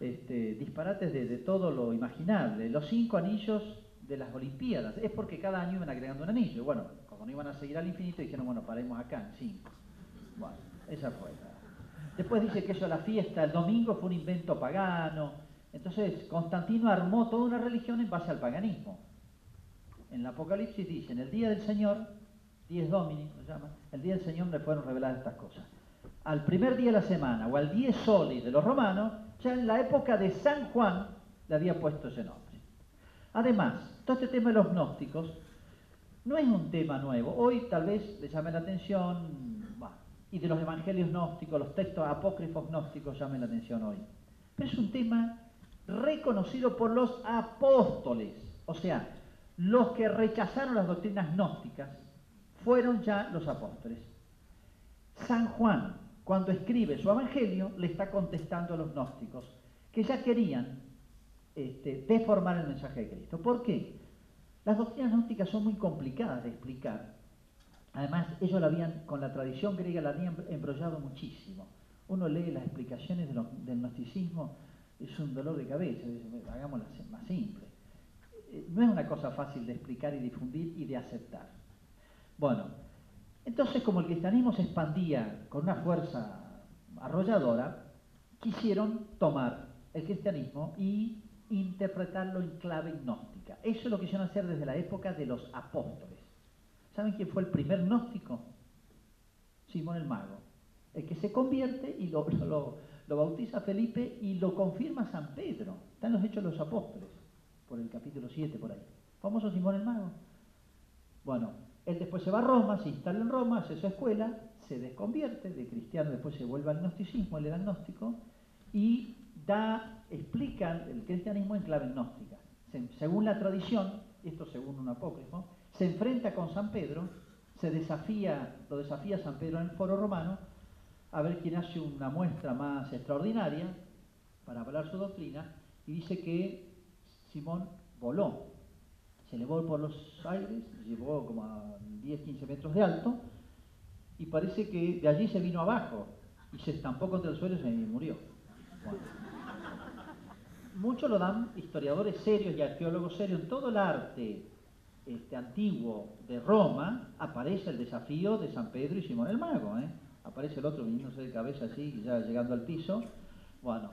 este, disparates de, todo lo imaginable. Los cinco anillos de las Olimpiadas, es porque cada año iban agregando un anillo. Bueno, como no iban a seguir al infinito, dijeron, bueno, paremos acá en cinco. Bueno, esa fue la... Después dice que eso, la fiesta, el domingo fue un invento pagano. Entonces, Constantino armó toda una religión en base al paganismo en el Apocalipsis dice, en el día del Señor, 10 Domini se llama, el día del Señor le fueron reveladas estas cosas. Al primer día de la semana o al 10 Soli de los romanos, ya en la época de San Juan le había puesto ese nombre. Además, todo este tema de los gnósticos no es un tema nuevo. Hoy tal vez le llame la atención, y de los evangelios gnósticos, los textos apócrifos gnósticos llamen la atención hoy. Pero es un tema reconocido por los apóstoles. O sea, los que rechazaron las doctrinas gnósticas fueron ya los apóstoles. San Juan, cuando escribe su evangelio, le está contestando a los gnósticos, que ya querían este, deformar el mensaje de Cristo. ¿Por qué? Las doctrinas gnósticas son muy complicadas de explicar. Además, ellos la habían, con la tradición griega, la habían embrollado muchísimo. Uno lee las explicaciones del gnosticismo, es un dolor de cabeza, hagámoslas más simples no es una cosa fácil de explicar y difundir y de aceptar. Bueno, entonces como el cristianismo se expandía con una fuerza arrolladora, quisieron tomar el cristianismo y interpretarlo en clave gnóstica. Eso es lo que quisieron hacer desde la época de los apóstoles. ¿Saben quién fue el primer gnóstico? Simón el Mago. El que se convierte y lo, bautiza Felipe y lo confirma San Pedro. Están los hechos de los apóstoles por el capítulo 7 por ahí. Famoso Simón el Mago. Bueno, él después se va a Roma, se instala en Roma, hace su escuela, se desconvierte de cristiano, después se vuelve al gnosticismo, él era gnóstico, y da, explica el cristianismo en clave gnóstica. según la tradición, esto según un apócrifo, se enfrenta con San Pedro, se desafía, lo desafía San Pedro en el foro romano, a ver quién hace una muestra más extraordinaria para hablar su doctrina, y dice que Simón voló. Se elevó por los aires, llevó como a 10, 15 metros de alto, y parece que de allí se vino abajo y se estampó contra el suelo y murió. Muchos lo dan historiadores serios y arqueólogos serios. En todo el arte este, antiguo de Roma aparece el desafío de San Pedro y Simón el Mago. ¿eh? aparece el otro viniéndose de cabeza así, ya llegando al piso. Bueno,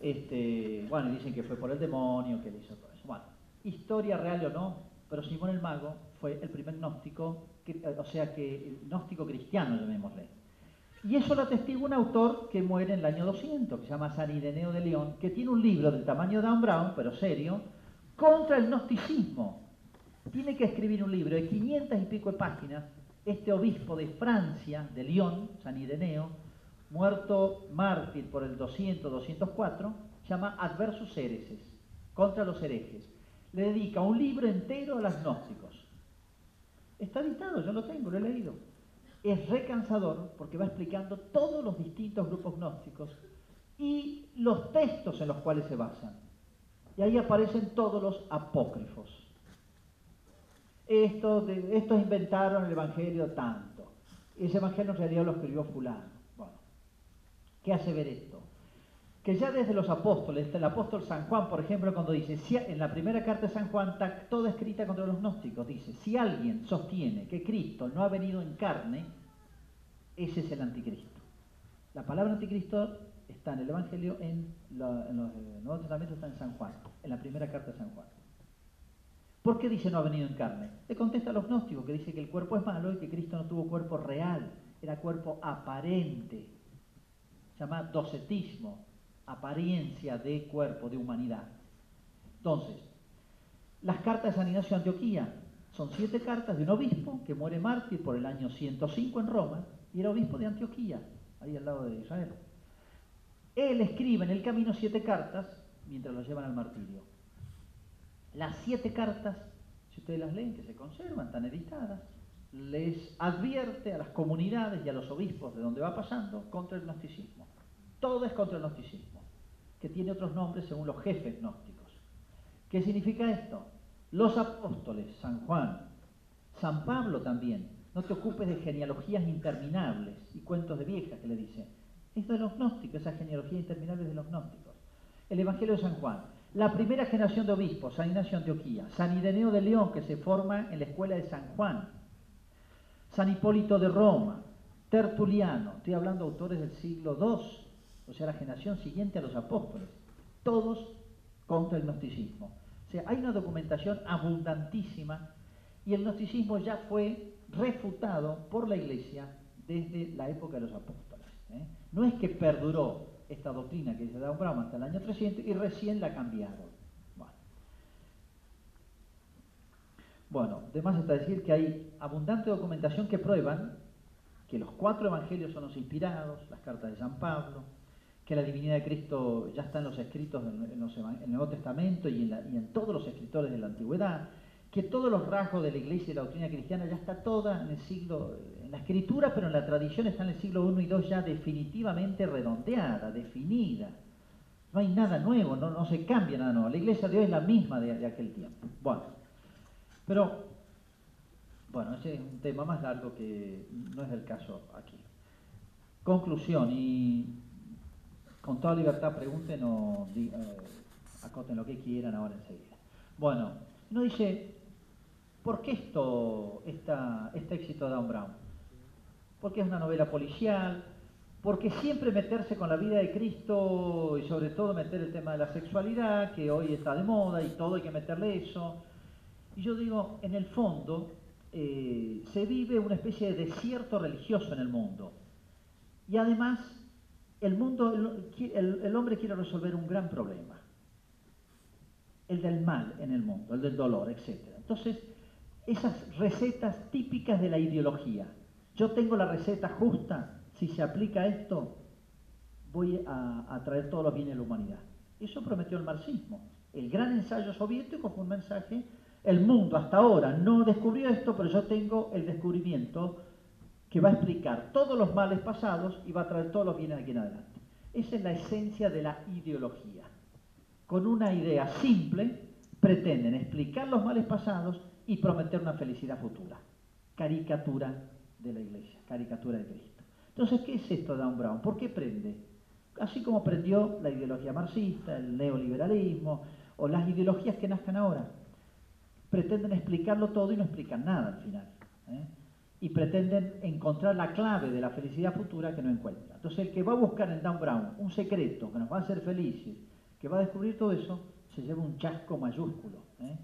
este, bueno, dicen que fue por el demonio, que le hizo todo eso. Bueno, historia real o no, pero Simón el Mago fue el primer gnóstico, o sea que gnóstico cristiano, llamémosle. Y eso lo atestigua un autor que muere en el año 200, que se llama San Ireneo de León, que tiene un libro del tamaño de Dan Brown, pero serio, contra el gnosticismo. Tiene que escribir un libro de 500 y pico de páginas, este obispo de Francia, de León, San Ireneo, muerto mártir por el 200-204, se llama Adversus Hereses, contra los herejes. Le dedica un libro entero a los gnósticos. Está editado, yo lo tengo, lo he leído. Es recansador porque va explicando todos los distintos grupos gnósticos y los textos en los cuales se basan. Y ahí aparecen todos los apócrifos. Estos, estos inventaron el Evangelio tanto. Ese Evangelio en realidad lo escribió fulano. ¿Qué hace ver esto? Que ya desde los apóstoles, el apóstol San Juan, por ejemplo, cuando dice, en la primera carta de San Juan está toda escrita contra los gnósticos, dice, si alguien sostiene que Cristo no ha venido en carne, ese es el anticristo. La palabra anticristo está en el Evangelio, en, los eh, Nuevos Testamentos está en San Juan, en la primera carta de San Juan. ¿Por qué dice no ha venido en carne? Le contesta a los gnósticos que dice que el cuerpo es malo y que Cristo no tuvo cuerpo real, era cuerpo aparente. Llama docetismo, apariencia de cuerpo, de humanidad. Entonces, las cartas de San Ignacio de Antioquía son siete cartas de un obispo que muere mártir por el año 105 en Roma y era obispo de Antioquía, ahí al lado de Israel. Él escribe en el camino siete cartas mientras lo llevan al martirio. Las siete cartas, si ustedes las leen, que se conservan, están editadas, les advierte a las comunidades y a los obispos de donde va pasando contra el gnosticismo. Todo es contra el gnosticismo, que tiene otros nombres según los jefes gnósticos. ¿Qué significa esto? Los apóstoles, San Juan, San Pablo también, no te ocupes de genealogías interminables y cuentos de viejas que le dice. Es de los gnósticos, esa genealogía interminable de los gnósticos. El Evangelio de San Juan. La primera generación de obispos, San Ignacio de Antioquía. San Ireneo de León, que se forma en la escuela de San Juan. San Hipólito de Roma. Tertuliano. Estoy hablando de autores del siglo II, o sea, la generación siguiente a los apóstoles. Todos contra el gnosticismo. O sea, hay una documentación abundantísima y el gnosticismo ya fue refutado por la Iglesia desde la época de los apóstoles. ¿eh? No es que perduró esta doctrina que dice un Brown hasta el año 300 y recién la cambiaron. Bueno. bueno, además está decir que hay abundante documentación que prueban que los cuatro evangelios son los inspirados, las cartas de San Pablo, que la divinidad de Cristo ya está en los escritos en, el Nuevo Testamento y en, todos los escritores de la Antigüedad, que todos los rasgos de la iglesia y la doctrina cristiana ya está toda en el siglo, en la escritura, pero en la tradición está en el siglo I y II ya definitivamente redondeada, definida. No hay nada nuevo, no, no se cambia nada nuevo. La iglesia de hoy es la misma de, aquel tiempo. Bueno, pero, bueno, ese es un tema más largo que no es el caso aquí. Conclusión, y con toda libertad pregunten o eh, acoten lo que quieran ahora enseguida. Bueno, no dice, ¿Por qué esto, este éxito de Dan Brown? Porque es una novela policial, porque siempre meterse con la vida de Cristo y sobre todo meter el tema de la sexualidad, que hoy está de moda y todo hay que meterle eso. Y yo digo, en el fondo, eh, se vive una especie de desierto religioso en el mundo. Y además, el, mundo, el, hombre quiere resolver un gran problema, el del mal en el mundo, el del dolor, etc. Entonces, esas recetas típicas de la ideología. Yo tengo la receta justa, si se aplica esto, voy a, traer todos los bienes de la humanidad. Eso prometió el marxismo. El gran ensayo soviético fue un mensaje, el mundo hasta ahora no descubrió esto, pero yo tengo el descubrimiento que va a explicar todos los males pasados y va a traer todos los bienes aquí en adelante. Esa es la esencia de la ideología. Con una idea simple, pretenden explicar los males pasados y prometer una felicidad futura. Caricatura de la iglesia, caricatura de Cristo. Entonces, ¿qué es esto de Dan Brown? ¿Por qué prende? Así como prendió la ideología marxista, el neoliberalismo o las ideologías que nazcan ahora. Pretenden explicarlo todo y no explican nada al final. ¿eh? Y pretenden encontrar la clave de la felicidad futura que no encuentra. Entonces el que va a buscar en Dan Brown un secreto que nos va a hacer felices, que va a descubrir todo eso, se lleva un chasco mayúsculo. ¿eh?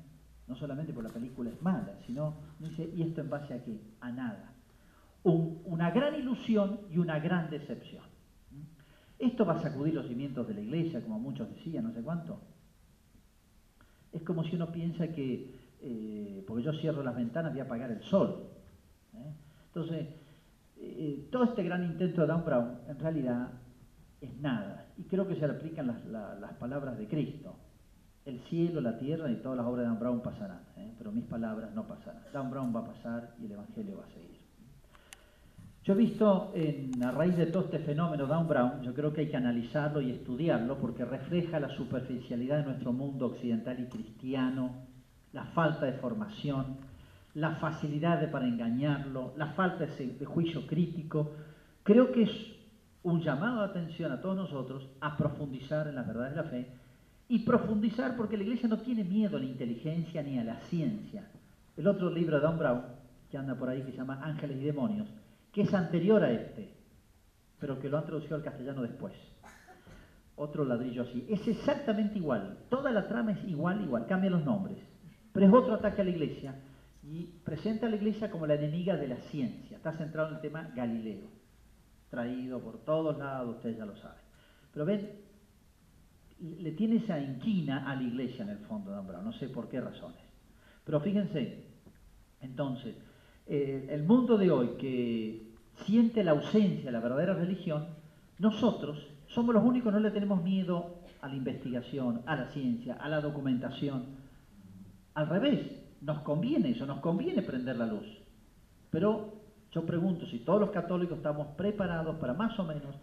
No solamente por la película es mala, sino dice, ¿y esto en base a qué? A nada. una gran ilusión y una gran decepción. Esto va a sacudir los cimientos de la iglesia, como muchos decían, no sé cuánto. Es como si uno piensa que, eh, porque yo cierro las ventanas, voy a apagar el sol. ¿Eh? Entonces, eh, todo este gran intento de Dan Brown, en realidad, es nada. Y creo que se le aplican las, palabras de Cristo. El cielo, la tierra y todas las obras de Dan Brown pasarán, pero mis palabras no pasarán. Dan Brown va a pasar y el Evangelio va a seguir. Yo he visto, en, a raíz de todo este fenómeno Dan Brown, yo creo que hay que analizarlo y estudiarlo porque refleja la superficialidad de nuestro mundo occidental y cristiano, la falta de formación, la facilidad de para engañarlo, la falta de, juicio crítico. Creo que es un llamado de atención a todos nosotros a profundizar en las verdades de la fe y profundizar porque la iglesia no tiene miedo a la inteligencia ni a la ciencia. El otro libro de Dan Brown, que anda por ahí, que se llama Ángeles y Demonios, que es anterior a este, pero que lo han traducido al castellano después. Otro ladrillo así. Es exactamente igual. Toda la trama es igual, igual. Cambia los nombres. Pero es otro ataque a la iglesia y presenta a la iglesia como la enemiga de la ciencia. Está centrado en el tema Galileo, traído por todos lados, ustedes ya lo saben. Pero ven, le tiene esa inquina a la iglesia en el fondo, de Brown, no sé por qué razones. Pero fíjense, entonces, eh, el mundo de hoy que siente la ausencia de la verdadera religión, nosotros somos los únicos, no le tenemos miedo a la investigación, a la ciencia, a la documentación. Al revés, nos conviene eso, nos conviene prender la luz. Pero yo pregunto si todos los católicos estamos preparados para más o menos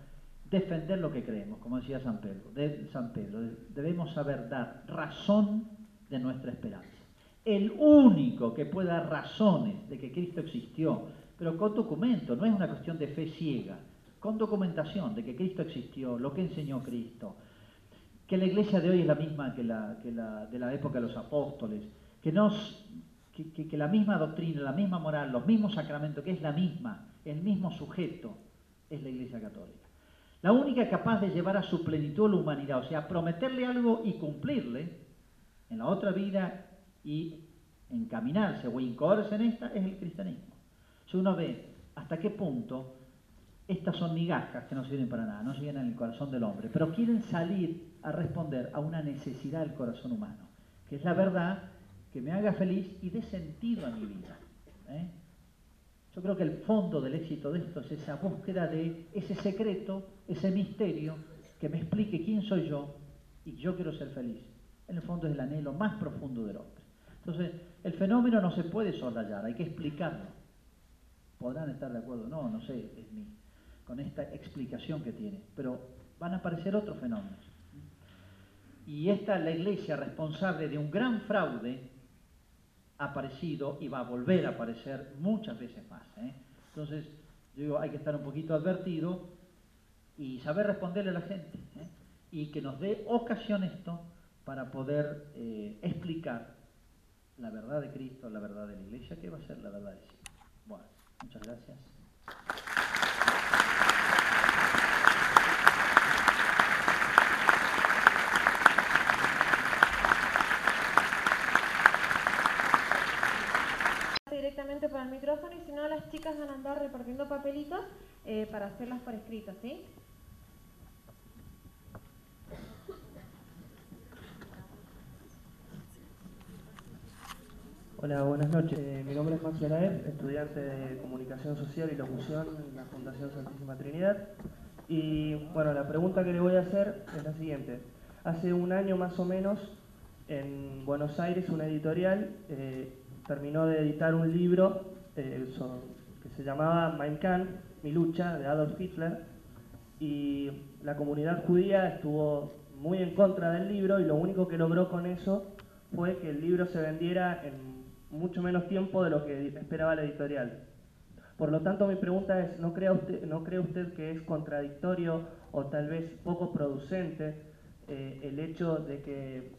defender lo que creemos, como decía San Pedro. San Pedro debemos saber dar razón de nuestra esperanza el único que puede dar razones de que Cristo existió, pero con documento, no es una cuestión de fe ciega, con documentación de que Cristo existió, lo que enseñó Cristo, que la iglesia de hoy es la misma que la, de la época de los apóstoles, que, la misma doctrina, la misma moral, los mismos sacramentos, que es la misma, el mismo sujeto, es la iglesia católica. La única capaz de llevar a su plenitud la humanidad, o sea, prometerle algo y cumplirle en la otra vida y encaminarse o incorporarse en esta es el cristianismo. Si uno ve hasta qué punto estas son migajas que no sirven para nada, no sirven en el corazón del hombre, pero quieren salir a responder a una necesidad del corazón humano, que es la verdad que me haga feliz y dé sentido a mi vida. ¿eh? Yo creo que el fondo del éxito de esto es esa búsqueda de ese secreto, ese misterio, que me explique quién soy yo y yo quiero ser feliz. En el fondo es el anhelo más profundo del hombre. Entonces, el fenómeno no se puede soslayar, hay que explicarlo. Podrán estar de acuerdo, no, no sé, es mi, con esta explicación que tiene, pero van a aparecer otros fenómenos. Y esta la iglesia responsable de un gran fraude aparecido y va a volver a aparecer muchas veces más. ¿eh? Entonces, yo digo, hay que estar un poquito advertido y saber responderle a la gente. ¿eh? Y que nos dé ocasión esto para poder eh, explicar la verdad de Cristo, la verdad de la Iglesia, ¿qué va a ser la verdad de sí? Bueno, muchas gracias. Para el micrófono y si no las chicas van a andar repartiendo papelitos eh, para hacerlas por escrito, ¿sí? Hola, buenas noches. Eh, mi nombre es Max Laeb, estudiante de Comunicación Social y Locución en la Fundación Santísima Trinidad. Y bueno, la pregunta que le voy a hacer es la siguiente. Hace un año más o menos, en Buenos Aires, una editorial eh, terminó de editar un libro eh, que se llamaba Mein Kampf, Mi lucha, de Adolf Hitler. Y la comunidad judía estuvo muy en contra del libro y lo único que logró con eso fue que el libro se vendiera en mucho menos tiempo de lo que esperaba la editorial. Por lo tanto, mi pregunta es, ¿no cree usted, ¿no cree usted que es contradictorio o tal vez poco producente eh, el hecho de que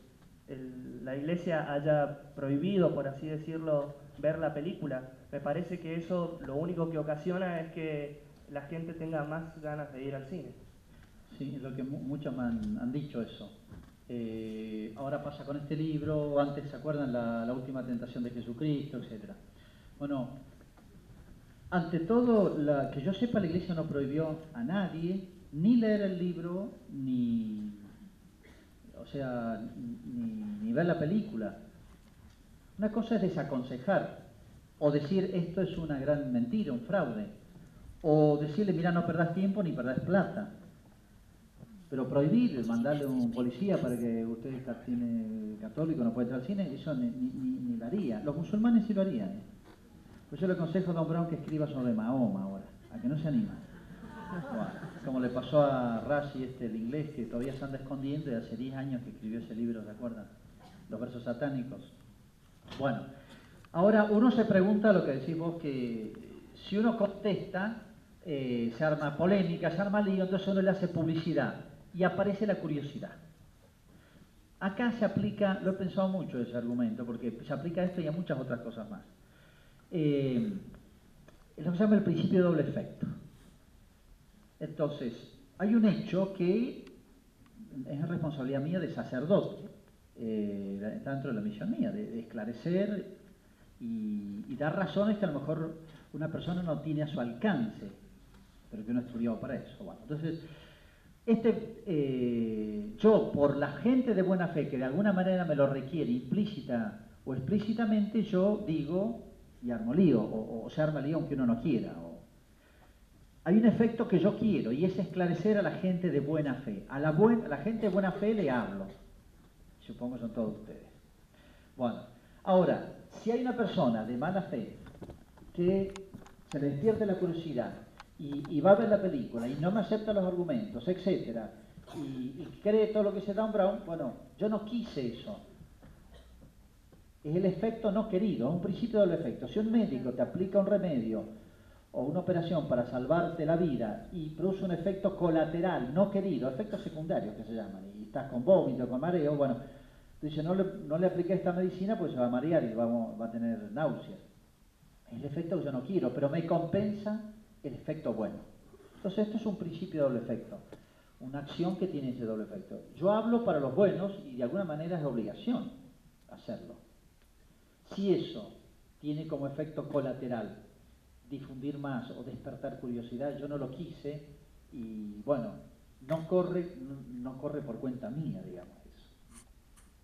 la iglesia haya prohibido, por así decirlo, ver la película, me parece que eso lo único que ocasiona es que la gente tenga más ganas de ir al cine. Sí, es lo que muchos me han, dicho eso. Eh, ahora pasa con este libro, antes se acuerdan la, la última tentación de Jesucristo, etcétera. Bueno, ante todo, la, que yo sepa, la Iglesia no prohibió a nadie ni leer el libro, ni, o sea, ni, ver la película. Una cosa es desaconsejar o decir esto es una gran mentira, un fraude, o decirle, mira, no perdás tiempo ni perdás plata. Pero prohibir, mandarle un policía para que usted tiene católico no puede entrar al cine, eso ni, ni lo haría. Los musulmanes sí lo harían. Pues yo le aconsejo a Don Brown que escriba sobre Mahoma ahora, a que no se anima. Como le pasó a Rashi, este, el inglés, que todavía se anda escondiendo y hace 10 años que escribió ese libro, ¿se acuerdan? Los versos satánicos. Bueno, ahora uno se pregunta lo que decís vos, que si uno contesta, eh, se arma polémica, se arma lío, entonces uno le hace publicidad y aparece la curiosidad. Acá se aplica, lo he pensado mucho ese argumento, porque se aplica a esto y a muchas otras cosas más eh, lo que se llama el principio de doble efecto. Entonces, hay un hecho que es responsabilidad mía de sacerdote, eh, dentro de la misión mía, de, esclarecer y, dar razones que a lo mejor una persona no tiene a su alcance, pero que uno estudió para eso. Entonces, este, eh, yo, por la gente de buena fe que de alguna manera me lo requiere, implícita o explícitamente, yo digo y armo lío, o, se arma lío aunque uno no quiera. Hay un efecto que yo quiero y es esclarecer a la gente de buena fe. A la, la gente de buena fe le hablo. Supongo que son todos ustedes. Bueno, ahora, si hay una persona de mala fe que se le despierte la curiosidad y, va a ver la película y no me acepta los argumentos, etcétera, y, y cree todo lo que se da un Brown, bueno, yo no quise eso es el efecto no querido, es un principio del efecto. Si un médico te aplica un remedio o una operación para salvarte la vida y produce un efecto colateral no querido, efectos secundarios que se llaman, y estás con vómito, con mareo, bueno, tú dices, no le, no le apliqué esta medicina, pues se va a marear y va, va a tener náuseas. Es el efecto que yo no quiero, pero me compensa el efecto bueno. Entonces esto es un principio de doble efecto, una acción que tiene ese doble efecto. Yo hablo para los buenos y de alguna manera es obligación hacerlo. Si eso tiene como efecto colateral difundir más o despertar curiosidad, yo no lo quise y bueno, no corre, no, corre por cuenta mía, digamos eso.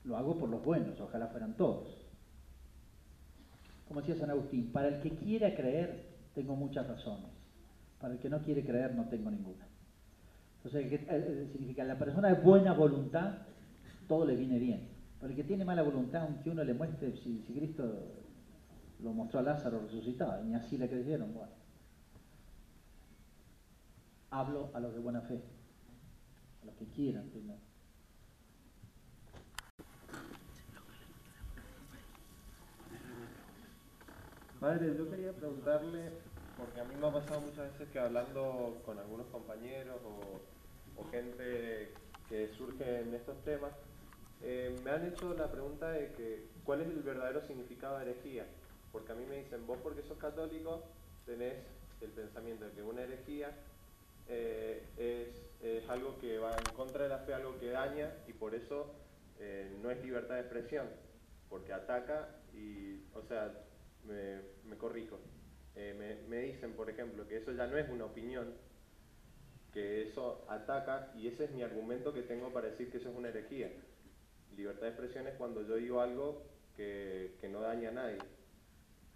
Lo hago por los buenos, ojalá fueran todos. Como decía San Agustín, para el que quiera creer tengo muchas razones, para el que no quiere creer no tengo ninguna. Entonces, ¿qué eh, eh, significa? La persona de buena voluntad, todo le viene bien. Para el que tiene mala voluntad, aunque uno le muestre, si, Cristo lo mostró a Lázaro resucitado, y así le creyeron, bueno. Hablo a los de buena fe, a los que quieran primero. Padre, yo quería preguntarle, porque a mí me ha pasado muchas veces que hablando con algunos compañeros o, o gente que surge en estos temas, eh, me han hecho la pregunta de que cuál es el verdadero significado de herejía. Porque a mí me dicen, vos porque sos católico tenés el pensamiento de que una herejía eh, es, algo que va en contra de la fe, algo que daña y por eso eh, no es libertad de expresión, porque ataca y, o sea, me, corrijo. Me, me dicen, por ejemplo, que eso ya no es una opinión, que eso ataca y ese es mi argumento que tengo para decir que eso es una herejía libertad de expresión es cuando yo digo algo que, no daña a nadie.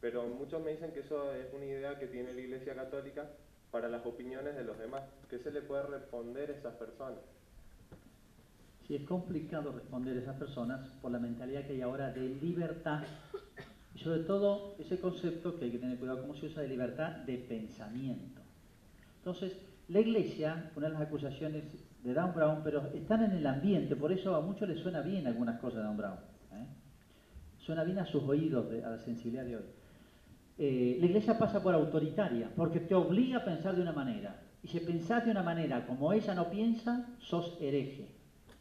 Pero muchos me dicen que eso es una idea que tiene la Iglesia Católica para las opiniones de los demás. ¿Qué se le puede responder a esas personas? Sí, es complicado responder a esas personas por la mentalidad que hay ahora de libertad y sobre todo ese concepto que hay que tener cuidado cómo se usa de libertad de pensamiento. Entonces, la Iglesia, una de las acusaciones de Dan Brown, pero están en el ambiente, por eso a muchos les suena bien algunas cosas de Dan Brown. ¿eh? Suena bien a sus oídos, a la sensibilidad de hoy. Eh, la iglesia pasa por autoritaria, porque te obliga a pensar de una manera. Y si pensás de una manera como ella no piensa, sos hereje.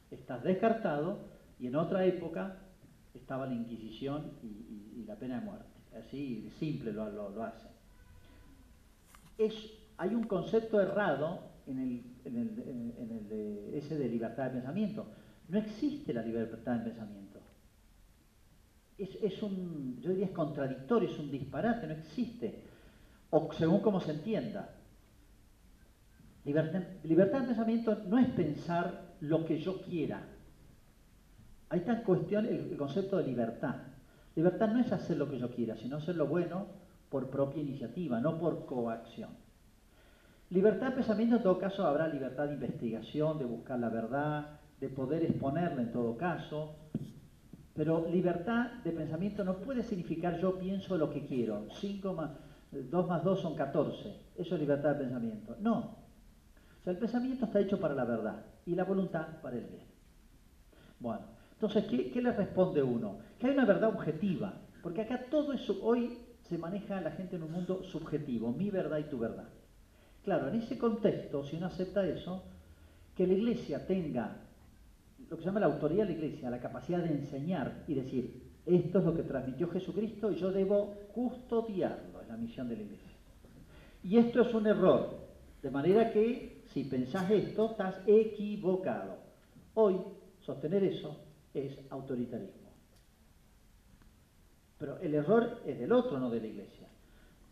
Estás descartado y en otra época estaba la Inquisición y, la pena de muerte. así simple lo, lo, hay un concepto errado en en el, de, ese de libertad de pensamiento. No existe la libertad de pensamiento. Es, es, un, yo diría, es contradictorio, es un disparate, no existe. O según como se entienda. Libertad, libertad de pensamiento no es pensar lo que yo quiera. Ahí está en cuestión el, concepto de libertad. Libertad no es hacer lo que yo quiera, sino hacer lo bueno por propia iniciativa, no por coacción. Libertad de pensamiento, en todo caso, habrá libertad de investigación, de buscar la verdad, de poder exponerla en todo caso. Pero libertad de pensamiento no puede significar yo pienso lo que quiero. 5 más 2 más 2 son 14. Eso es libertad de pensamiento. No. O sea, el pensamiento está hecho para la verdad y la voluntad para el bien. Bueno, entonces, ¿qué, le responde uno? Que hay una verdad objetiva, porque acá todo eso, hoy se maneja la gente en un mundo subjetivo, mi verdad y tu verdad. Claro, en ese contexto, si uno acepta eso, que la iglesia tenga lo que se llama la autoridad de la iglesia, la capacidad de enseñar y decir, esto es lo que transmitió Jesucristo y yo debo custodiarlo, es la misión de la iglesia. Y esto es un error, de manera que si pensás esto, estás equivocado. Hoy, sostener eso es autoritarismo. Pero el error es del otro, no de la iglesia.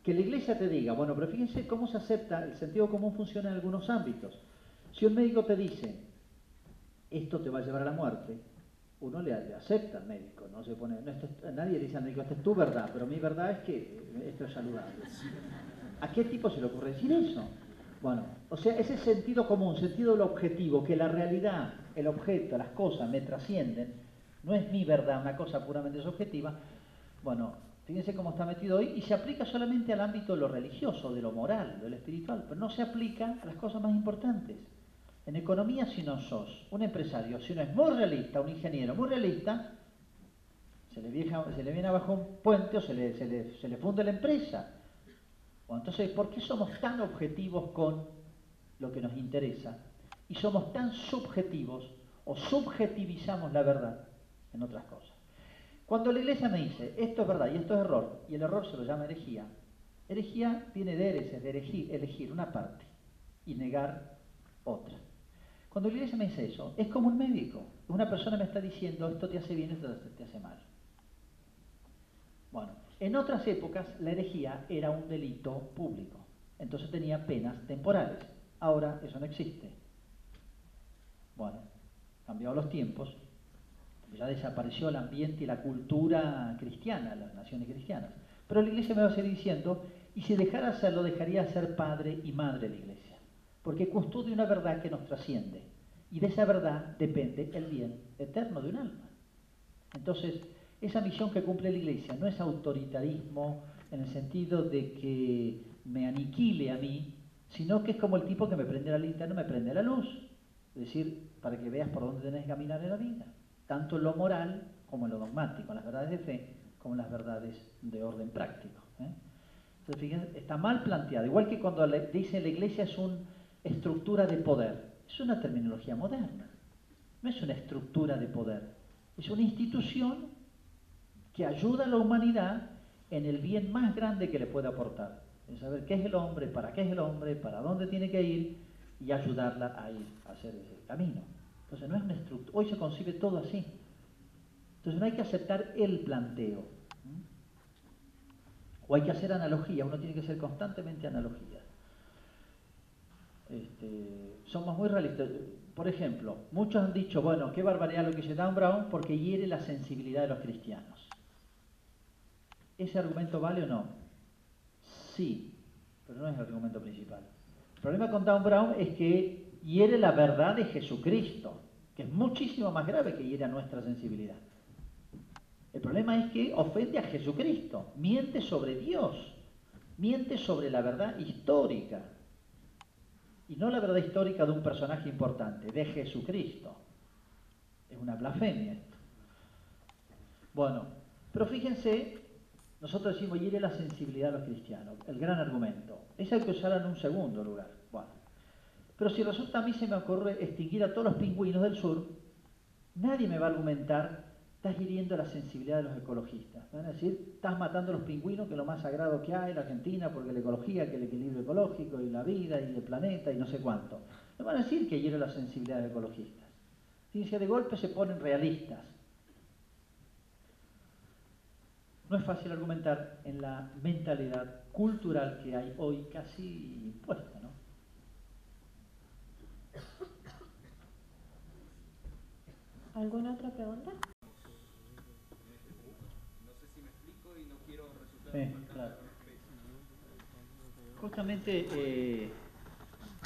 Que la iglesia te diga, bueno, pero fíjense cómo se acepta, el sentido común funciona en algunos ámbitos. Si un médico te dice, esto te va a llevar a la muerte, uno le, acepta al médico, no se pone, nadie dice al médico, esta es tu verdad, pero mi verdad es que esto es saludable. ¿A qué tipo se le ocurre decir eso? Bueno, o sea, ese sentido común, sentido del objetivo, que la realidad, el objeto, las cosas me trascienden, no es mi verdad, una cosa puramente subjetiva, bueno, fíjense cómo está metido hoy y se aplica solamente al ámbito de lo religioso, de lo moral, de lo espiritual, pero no se aplica a las cosas más importantes. En economía, si no sos un empresario, si uno es muy realista, un ingeniero muy realista, se le, viene abajo un puente o se le, se funde la empresa entonces, ¿por qué somos tan objetivos con lo que nos interesa y somos tan subjetivos o subjetivizamos la verdad en otras cosas? Cuando la iglesia me dice, esto es verdad y esto es error, y el error se lo llama herejía, herejía tiene de de elegir, elegir una parte y negar otra. Cuando la iglesia me dice eso, es como un médico. Una persona me está diciendo, esto te hace bien, esto te hace mal. Bueno, en otras épocas la herejía era un delito público, entonces tenía penas temporales. Ahora eso no existe. Bueno, cambiado los tiempos, ya desapareció el ambiente y la cultura cristiana, las naciones cristianas. Pero la iglesia me va a seguir diciendo, y si dejara hacerlo, dejaría de ser padre y madre de la iglesia, porque custodia una verdad que nos trasciende, y de esa verdad depende el bien eterno de un alma. Entonces, esa misión que cumple la Iglesia no es autoritarismo en el sentido de que me aniquile a mí, sino que es como el tipo que me prende la linterna, me prende la luz. Es decir, para que veas por dónde tenés que caminar en la vida. Tanto en lo moral como en lo dogmático, en las verdades de fe como en las verdades de orden práctico. ¿eh? Entonces, fíjense, está mal planteado. Igual que cuando dice la iglesia es una estructura de poder. Es una terminología moderna. No es una estructura de poder. Es una institución que ayuda a la humanidad en el bien más grande que le puede aportar, en saber qué es el hombre, para qué es el hombre, para dónde tiene que ir y ayudarla a ir a hacer ese camino. Entonces no es una estructura, hoy se concibe todo así. Entonces no hay que aceptar el planteo. O hay que hacer analogía, uno tiene que hacer constantemente analogías. Este, somos muy realistas. Por ejemplo, muchos han dicho, bueno, qué barbaridad lo que dice Dan Brown porque hiere la sensibilidad de los cristianos. ¿Ese argumento vale o no? Sí, pero no es el argumento principal. El problema con Dan Brown es que hiere la verdad de Jesucristo, que es muchísimo más grave que hiere a nuestra sensibilidad. El problema es que ofende a Jesucristo, miente sobre Dios, miente sobre la verdad histórica. Y no la verdad histórica de un personaje importante, de Jesucristo. Es una blasfemia esto. Bueno, pero fíjense nosotros decimos, hiere la sensibilidad de los cristianos, el gran argumento. Ese hay que usarlo en un segundo lugar. Bueno. Pero si resulta a mí se me ocurre extinguir a todos los pingüinos del sur, nadie me va a argumentar, estás hiriendo la sensibilidad de los ecologistas. Van a decir, estás matando a los pingüinos, que es lo más sagrado que hay en la Argentina, porque la ecología, que el equilibrio ecológico, y la vida, y el planeta, y no sé cuánto. No van a decir que hiere la sensibilidad de los ecologistas. Fíjense, de golpe se ponen realistas. No es fácil argumentar en la mentalidad cultural que hay hoy casi impuesta, ¿no? ¿Alguna otra pregunta? Justamente eh,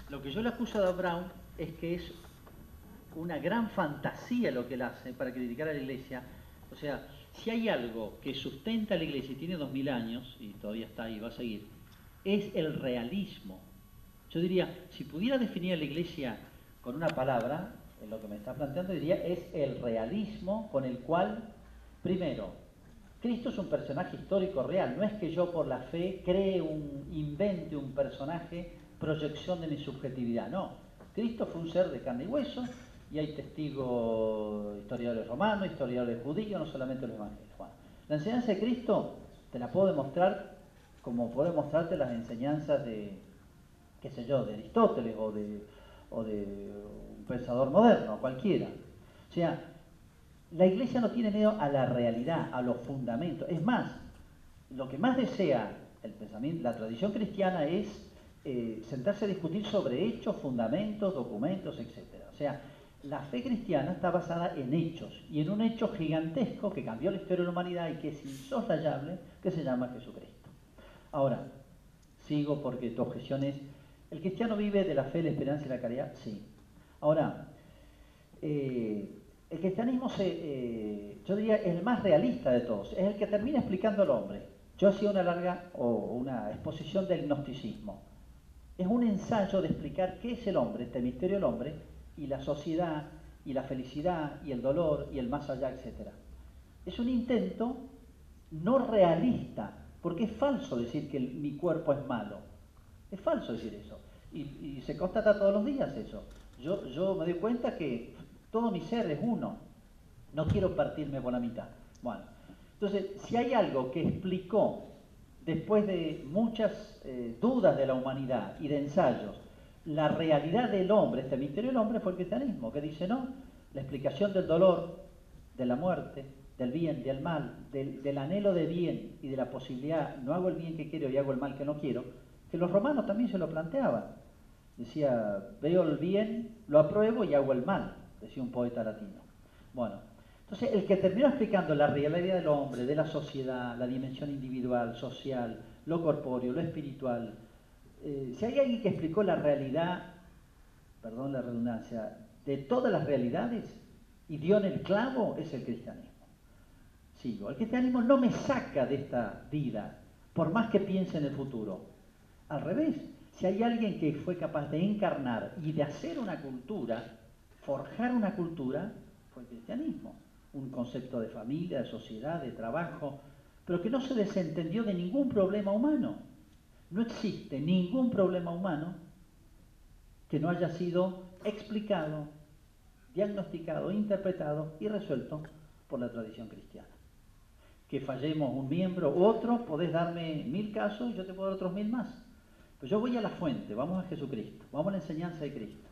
lo que yo le acuso a Brown es que es una gran fantasía lo que él hace para criticar a la iglesia. O sea, si hay algo que sustenta a la iglesia y tiene dos mil años, y todavía está ahí, va a seguir, es el realismo. Yo diría, si pudiera definir a la iglesia con una palabra, en lo que me está planteando, diría, es el realismo con el cual, primero, Cristo es un personaje histórico real, no es que yo por la fe cree un, invente un personaje, proyección de mi subjetividad, no. Cristo fue un ser de carne y hueso, y hay testigos, historiadores romanos, historiadores judíos, no solamente los evangelios. la enseñanza de Cristo te la puedo demostrar como puedo mostrarte las enseñanzas de, qué sé yo, de Aristóteles o de, o de un pensador moderno, cualquiera. O sea, la iglesia no tiene miedo a la realidad, a los fundamentos. Es más, lo que más desea el pensamiento, la tradición cristiana es eh, sentarse a discutir sobre hechos, fundamentos, documentos, etc. O sea, la fe cristiana está basada en hechos y en un hecho gigantesco que cambió la historia de la humanidad y que es insoslayable, que se llama Jesucristo. Ahora, sigo porque tu objeción es, ¿el cristiano vive de la fe, la esperanza y la caridad? Sí. Ahora, eh, el cristianismo, se, eh, yo diría, es el más realista de todos, es el que termina explicando al hombre. Yo hacía una larga o una exposición del gnosticismo. Es un ensayo de explicar qué es el hombre, este misterio del hombre, y la sociedad, y la felicidad, y el dolor, y el más allá, etc. Es un intento no realista, porque es falso decir que mi cuerpo es malo. Es falso decir eso. Y, se constata todos los días eso. Yo, yo me doy cuenta que todo mi ser es uno. No quiero partirme por la mitad. Bueno, entonces, si hay algo que explicó, después de muchas eh, dudas de la humanidad y de ensayos, la realidad del hombre, este misterio del hombre, fue el cristianismo, que dice, no, la explicación del dolor, de la muerte, del bien, del mal, del, del, anhelo de bien y de la posibilidad, no hago el bien que quiero y hago el mal que no quiero, que los romanos también se lo planteaban. Decía, veo el bien, lo apruebo y hago el mal decía un poeta latino. Bueno, entonces el que terminó explicando la realidad del hombre, de la sociedad, la dimensión individual, social, lo corpóreo, lo espiritual, eh, si hay alguien que explicó la realidad, perdón la redundancia, de todas las realidades y dio en el clavo, es el cristianismo. Sigo, el cristianismo no me saca de esta vida, por más que piense en el futuro. Al revés, si hay alguien que fue capaz de encarnar y de hacer una cultura, forjar una cultura fue el cristianismo, un concepto de familia, de sociedad, de trabajo, pero que no se desentendió de ningún problema humano. No existe ningún problema humano que no haya sido explicado, diagnosticado, interpretado y resuelto por la tradición cristiana. Que fallemos un miembro u otro, podés darme mil casos, yo te puedo dar otros mil más. Pero yo voy a la fuente, vamos a Jesucristo, vamos a la enseñanza de Cristo.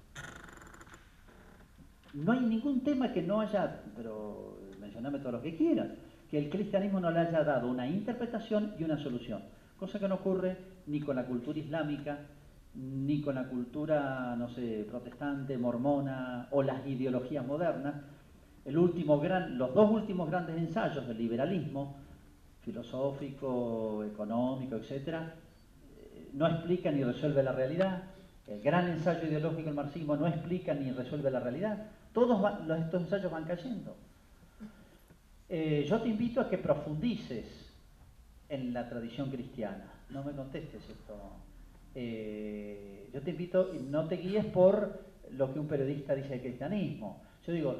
No hay ningún tema que no haya, pero mencioname todo lo que quieras, que el cristianismo no le haya dado una interpretación y una solución. Cosa que no ocurre ni con la cultura islámica, ni con la cultura, no sé, protestante, mormona o las ideologías modernas. El último gran, los dos últimos grandes ensayos del liberalismo, filosófico, económico, etcétera, eh, no explican ni resuelve la realidad. El gran ensayo ideológico del marxismo no explica ni resuelve la realidad. Todos estos ensayos van cayendo. Eh, yo te invito a que profundices en la tradición cristiana. No me contestes esto. Eh, yo te invito, no te guíes por lo que un periodista dice del cristianismo. Yo digo,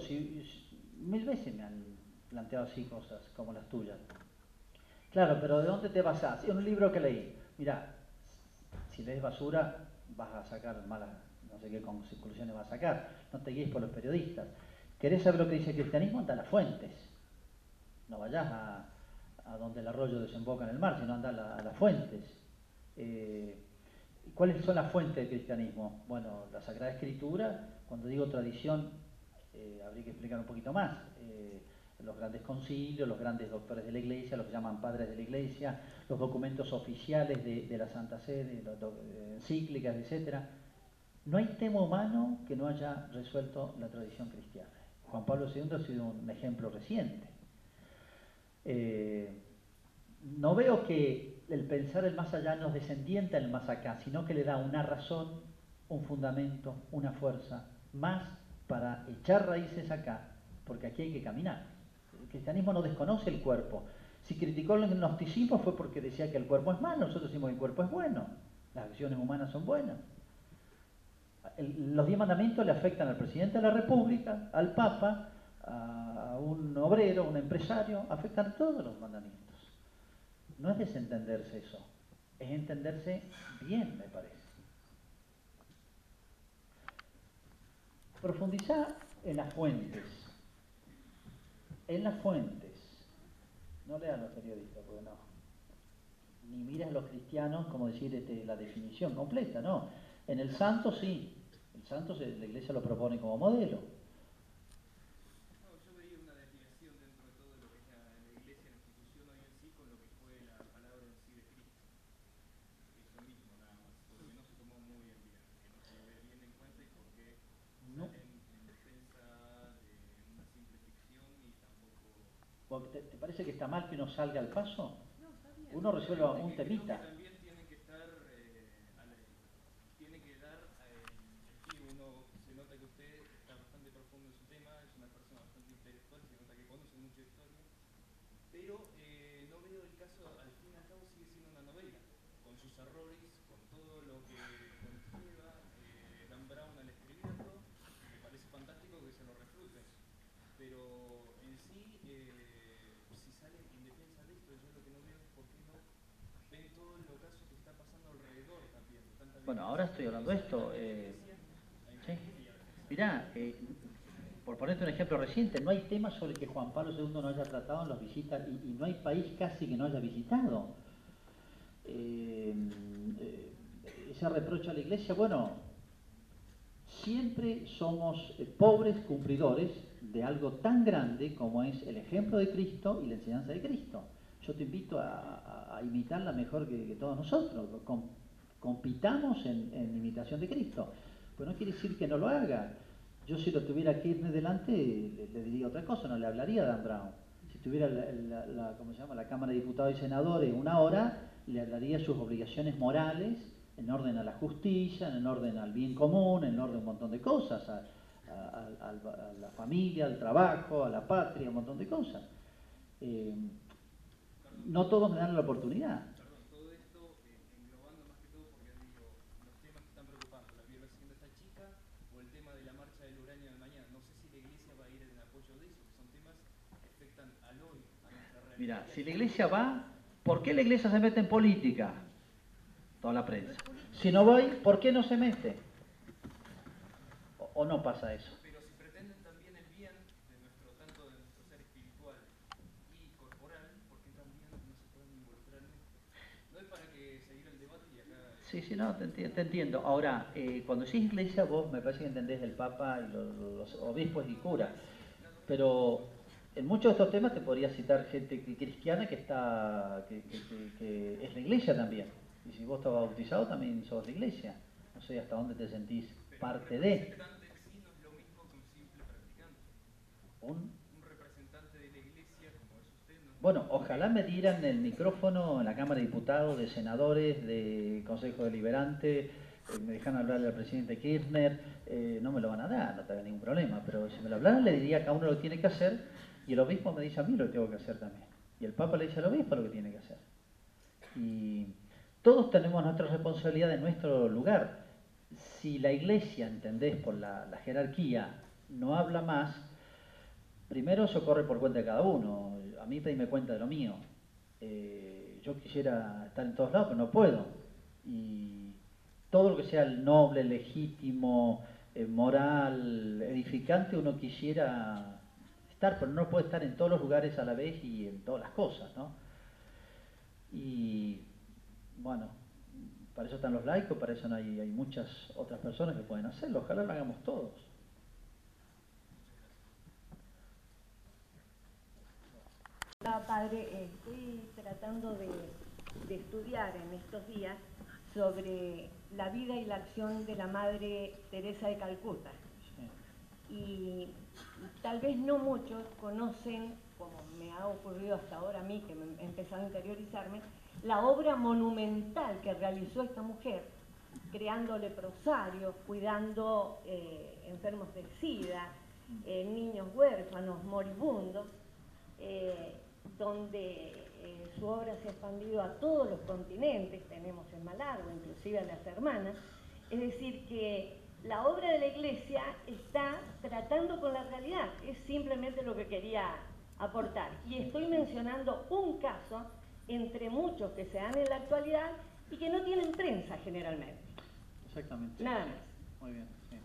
mil veces me han planteado así cosas como las tuyas. Claro, pero ¿de dónde te basás? En un libro que leí. Mira, si lees basura vas a sacar malas no sé qué conclusiones va a sacar, no te guíes por los periodistas. ¿Querés saber lo que dice el cristianismo? Anda a las fuentes. no vayas a, a donde el arroyo desemboca en el mar, sino anda a, la- a las fuentes. Eh, ¿Cuáles son las fuentes del cristianismo? Bueno, la Sagrada Escritura, cuando digo tradición, eh, habría que explicar un poquito más. Eh, los grandes concilios, los grandes doctores de la Iglesia, los que llaman padres de la Iglesia, los documentos oficiales de, de la Santa Sede, las eh, encíclicas, etcétera. No hay tema humano que no haya resuelto la tradición cristiana. Juan Pablo II ha sido un ejemplo reciente. Eh, no veo que el pensar el más allá nos descendienta el más acá, sino que le da una razón, un fundamento, una fuerza, más para echar raíces acá, porque aquí hay que caminar. El cristianismo no desconoce el cuerpo. Si criticó el gnosticismo fue porque decía que el cuerpo es malo, nosotros decimos que el cuerpo es bueno, las acciones humanas son buenas. Los diez mandamientos le afectan al presidente de la República, al Papa, a un obrero, a un empresario, afectan a todos los mandamientos. No es desentenderse eso, es entenderse bien, me parece. Profundizar en las fuentes. En las fuentes. No lean los periodistas, porque no. Ni miras los cristianos como decir este, la definición completa, no. En el santo sí. El santo se- la iglesia lo propone como modelo. No, yo veía una desviación dentro de todo lo que es la, la iglesia, la institución hoy en sí, con lo que fue la palabra en sí de Cristo. Eso mismo, nada más, porque no se tomó muy en bien, que no se ve bien en cuenta y porque No. salen en defensa de una simple ficción y tampoco... Porque ¿Te, te parece que está mal que uno salga al paso? No, está bien. Uno resuelva un temita. También tiene que estar, eh, a la- tiene que dar, eh, sí, uno se nota que usted está bastante profundo en su tema, es una persona bastante intelectual, se nota que conoce mucha historia, pero eh, no veo el caso, al fin y al cabo sigue siendo una novela, con sus errores, con todo lo que conlleva, eh, Dan Brown al escribirlo, me parece fantástico que se lo refruten, pero en sí, eh, si salen en defensa de esto, yo lo que no veo es por qué no ven todo lo caso que está pasando alrededor también. tanta Bueno, ahora estoy hablando de esto. eh, sí. Mirá, eh, por ponerte un ejemplo reciente, no hay tema sobre que Juan Pablo II no haya tratado en las visitas y, y no hay país casi que no haya visitado. Eh, eh, ese reproche a la iglesia, bueno, siempre somos pobres cumplidores de algo tan grande como es el ejemplo de Cristo y la enseñanza de Cristo. Yo te invito a, imitarla mejor que, que todos nosotros. Com- compitamos en, en imitación de Cristo. Pues no quiere decir que no lo haga. Yo si lo tuviera a Kirchner delante, le, diría otra cosa, no le hablaría a Dan Brown. Si tuviera la, ¿cómo se llama? la Cámara de Diputados y Senadores una hora, le hablaría sus obligaciones morales en orden a la justicia, en orden al bien común, en orden a un montón de cosas, a- a- a la familia, al trabajo, a la patria, un montón de cosas. Eh, no todos me dan la oportunidad. Eh. Mira, si la iglesia va, ¿por qué la iglesia se mete en política? Toda la prensa. Si no voy, ¿por qué no se mete? ¿O, no pasa eso? Pero si pretenden también el bien de nuestro, tanto de nuestro ser espiritual y corporal, ¿por qué también no se pueden involucrar en esto? No es para que seguir el debate y acá... Sí, sí, no, te, enti- te entiendo. Ahora, eh, cuando decís iglesia, vos me parece que entendés del Papa y los, los obispos y curas. Pero en muchos de estos temas te podría citar gente cristiana que está que, que- que- que es la iglesia también. Y si vos estás bautizado, también sos la iglesia. No sé hasta dónde te sentís parte de representante en sí no es lo mismo que un simple practicante. Un Un representante de la iglesia como es usted no Bueno, ojalá me dieran el micrófono en la Cámara de Diputados, de senadores, de Consejo Deliberante, eh, me dejan hablarle al presidente Kirchner, eh, no me lo van a dar, no tengo ningún problema, pero si me lo hablaran le diría que cada uno lo tiene que hacer y el obispo me dice a mí lo que tengo que hacer también. Y el Papa le dice al obispo lo que tiene que hacer. Y todos tenemos nuestra responsabilidad en nuestro lugar. Si la iglesia, entendés, por la, la jerarquía, no habla más, Primero eso corre por cuenta de cada uno. A mí pedime cuenta de lo mío. Eh, yo quisiera estar en todos lados, pero no puedo. Y todo lo que sea el noble, legítimo, eh, moral, edificante, uno quisiera estar, pero no puede estar en todos los lugares a la vez y en todas las cosas, ¿no? Y bueno, para eso están los laicos, para eso hay, hay muchas otras personas que pueden hacerlo, ojalá lo hagamos todos. Padre, eh, estoy tratando de, de estudiar en estos días sobre la vida y la acción de la Madre Teresa de Calcuta. Y tal vez no muchos conocen, como me ha ocurrido hasta ahora a mí, que me he empezado a interiorizarme, la obra monumental que realizó esta mujer, creando leprosarios, cuidando eh, enfermos de SIDA, eh, niños huérfanos, moribundos, eh, donde eh, su obra se ha expandido a todos los continentes, tenemos en Malargo, inclusive a las hermanas, es decir, que la obra de la iglesia está tratando con la realidad, es simplemente lo que quería aportar. Y estoy mencionando un caso entre muchos que se dan en la actualidad y que no tienen prensa generalmente. Exactamente. Nada más. Muy bien, sí.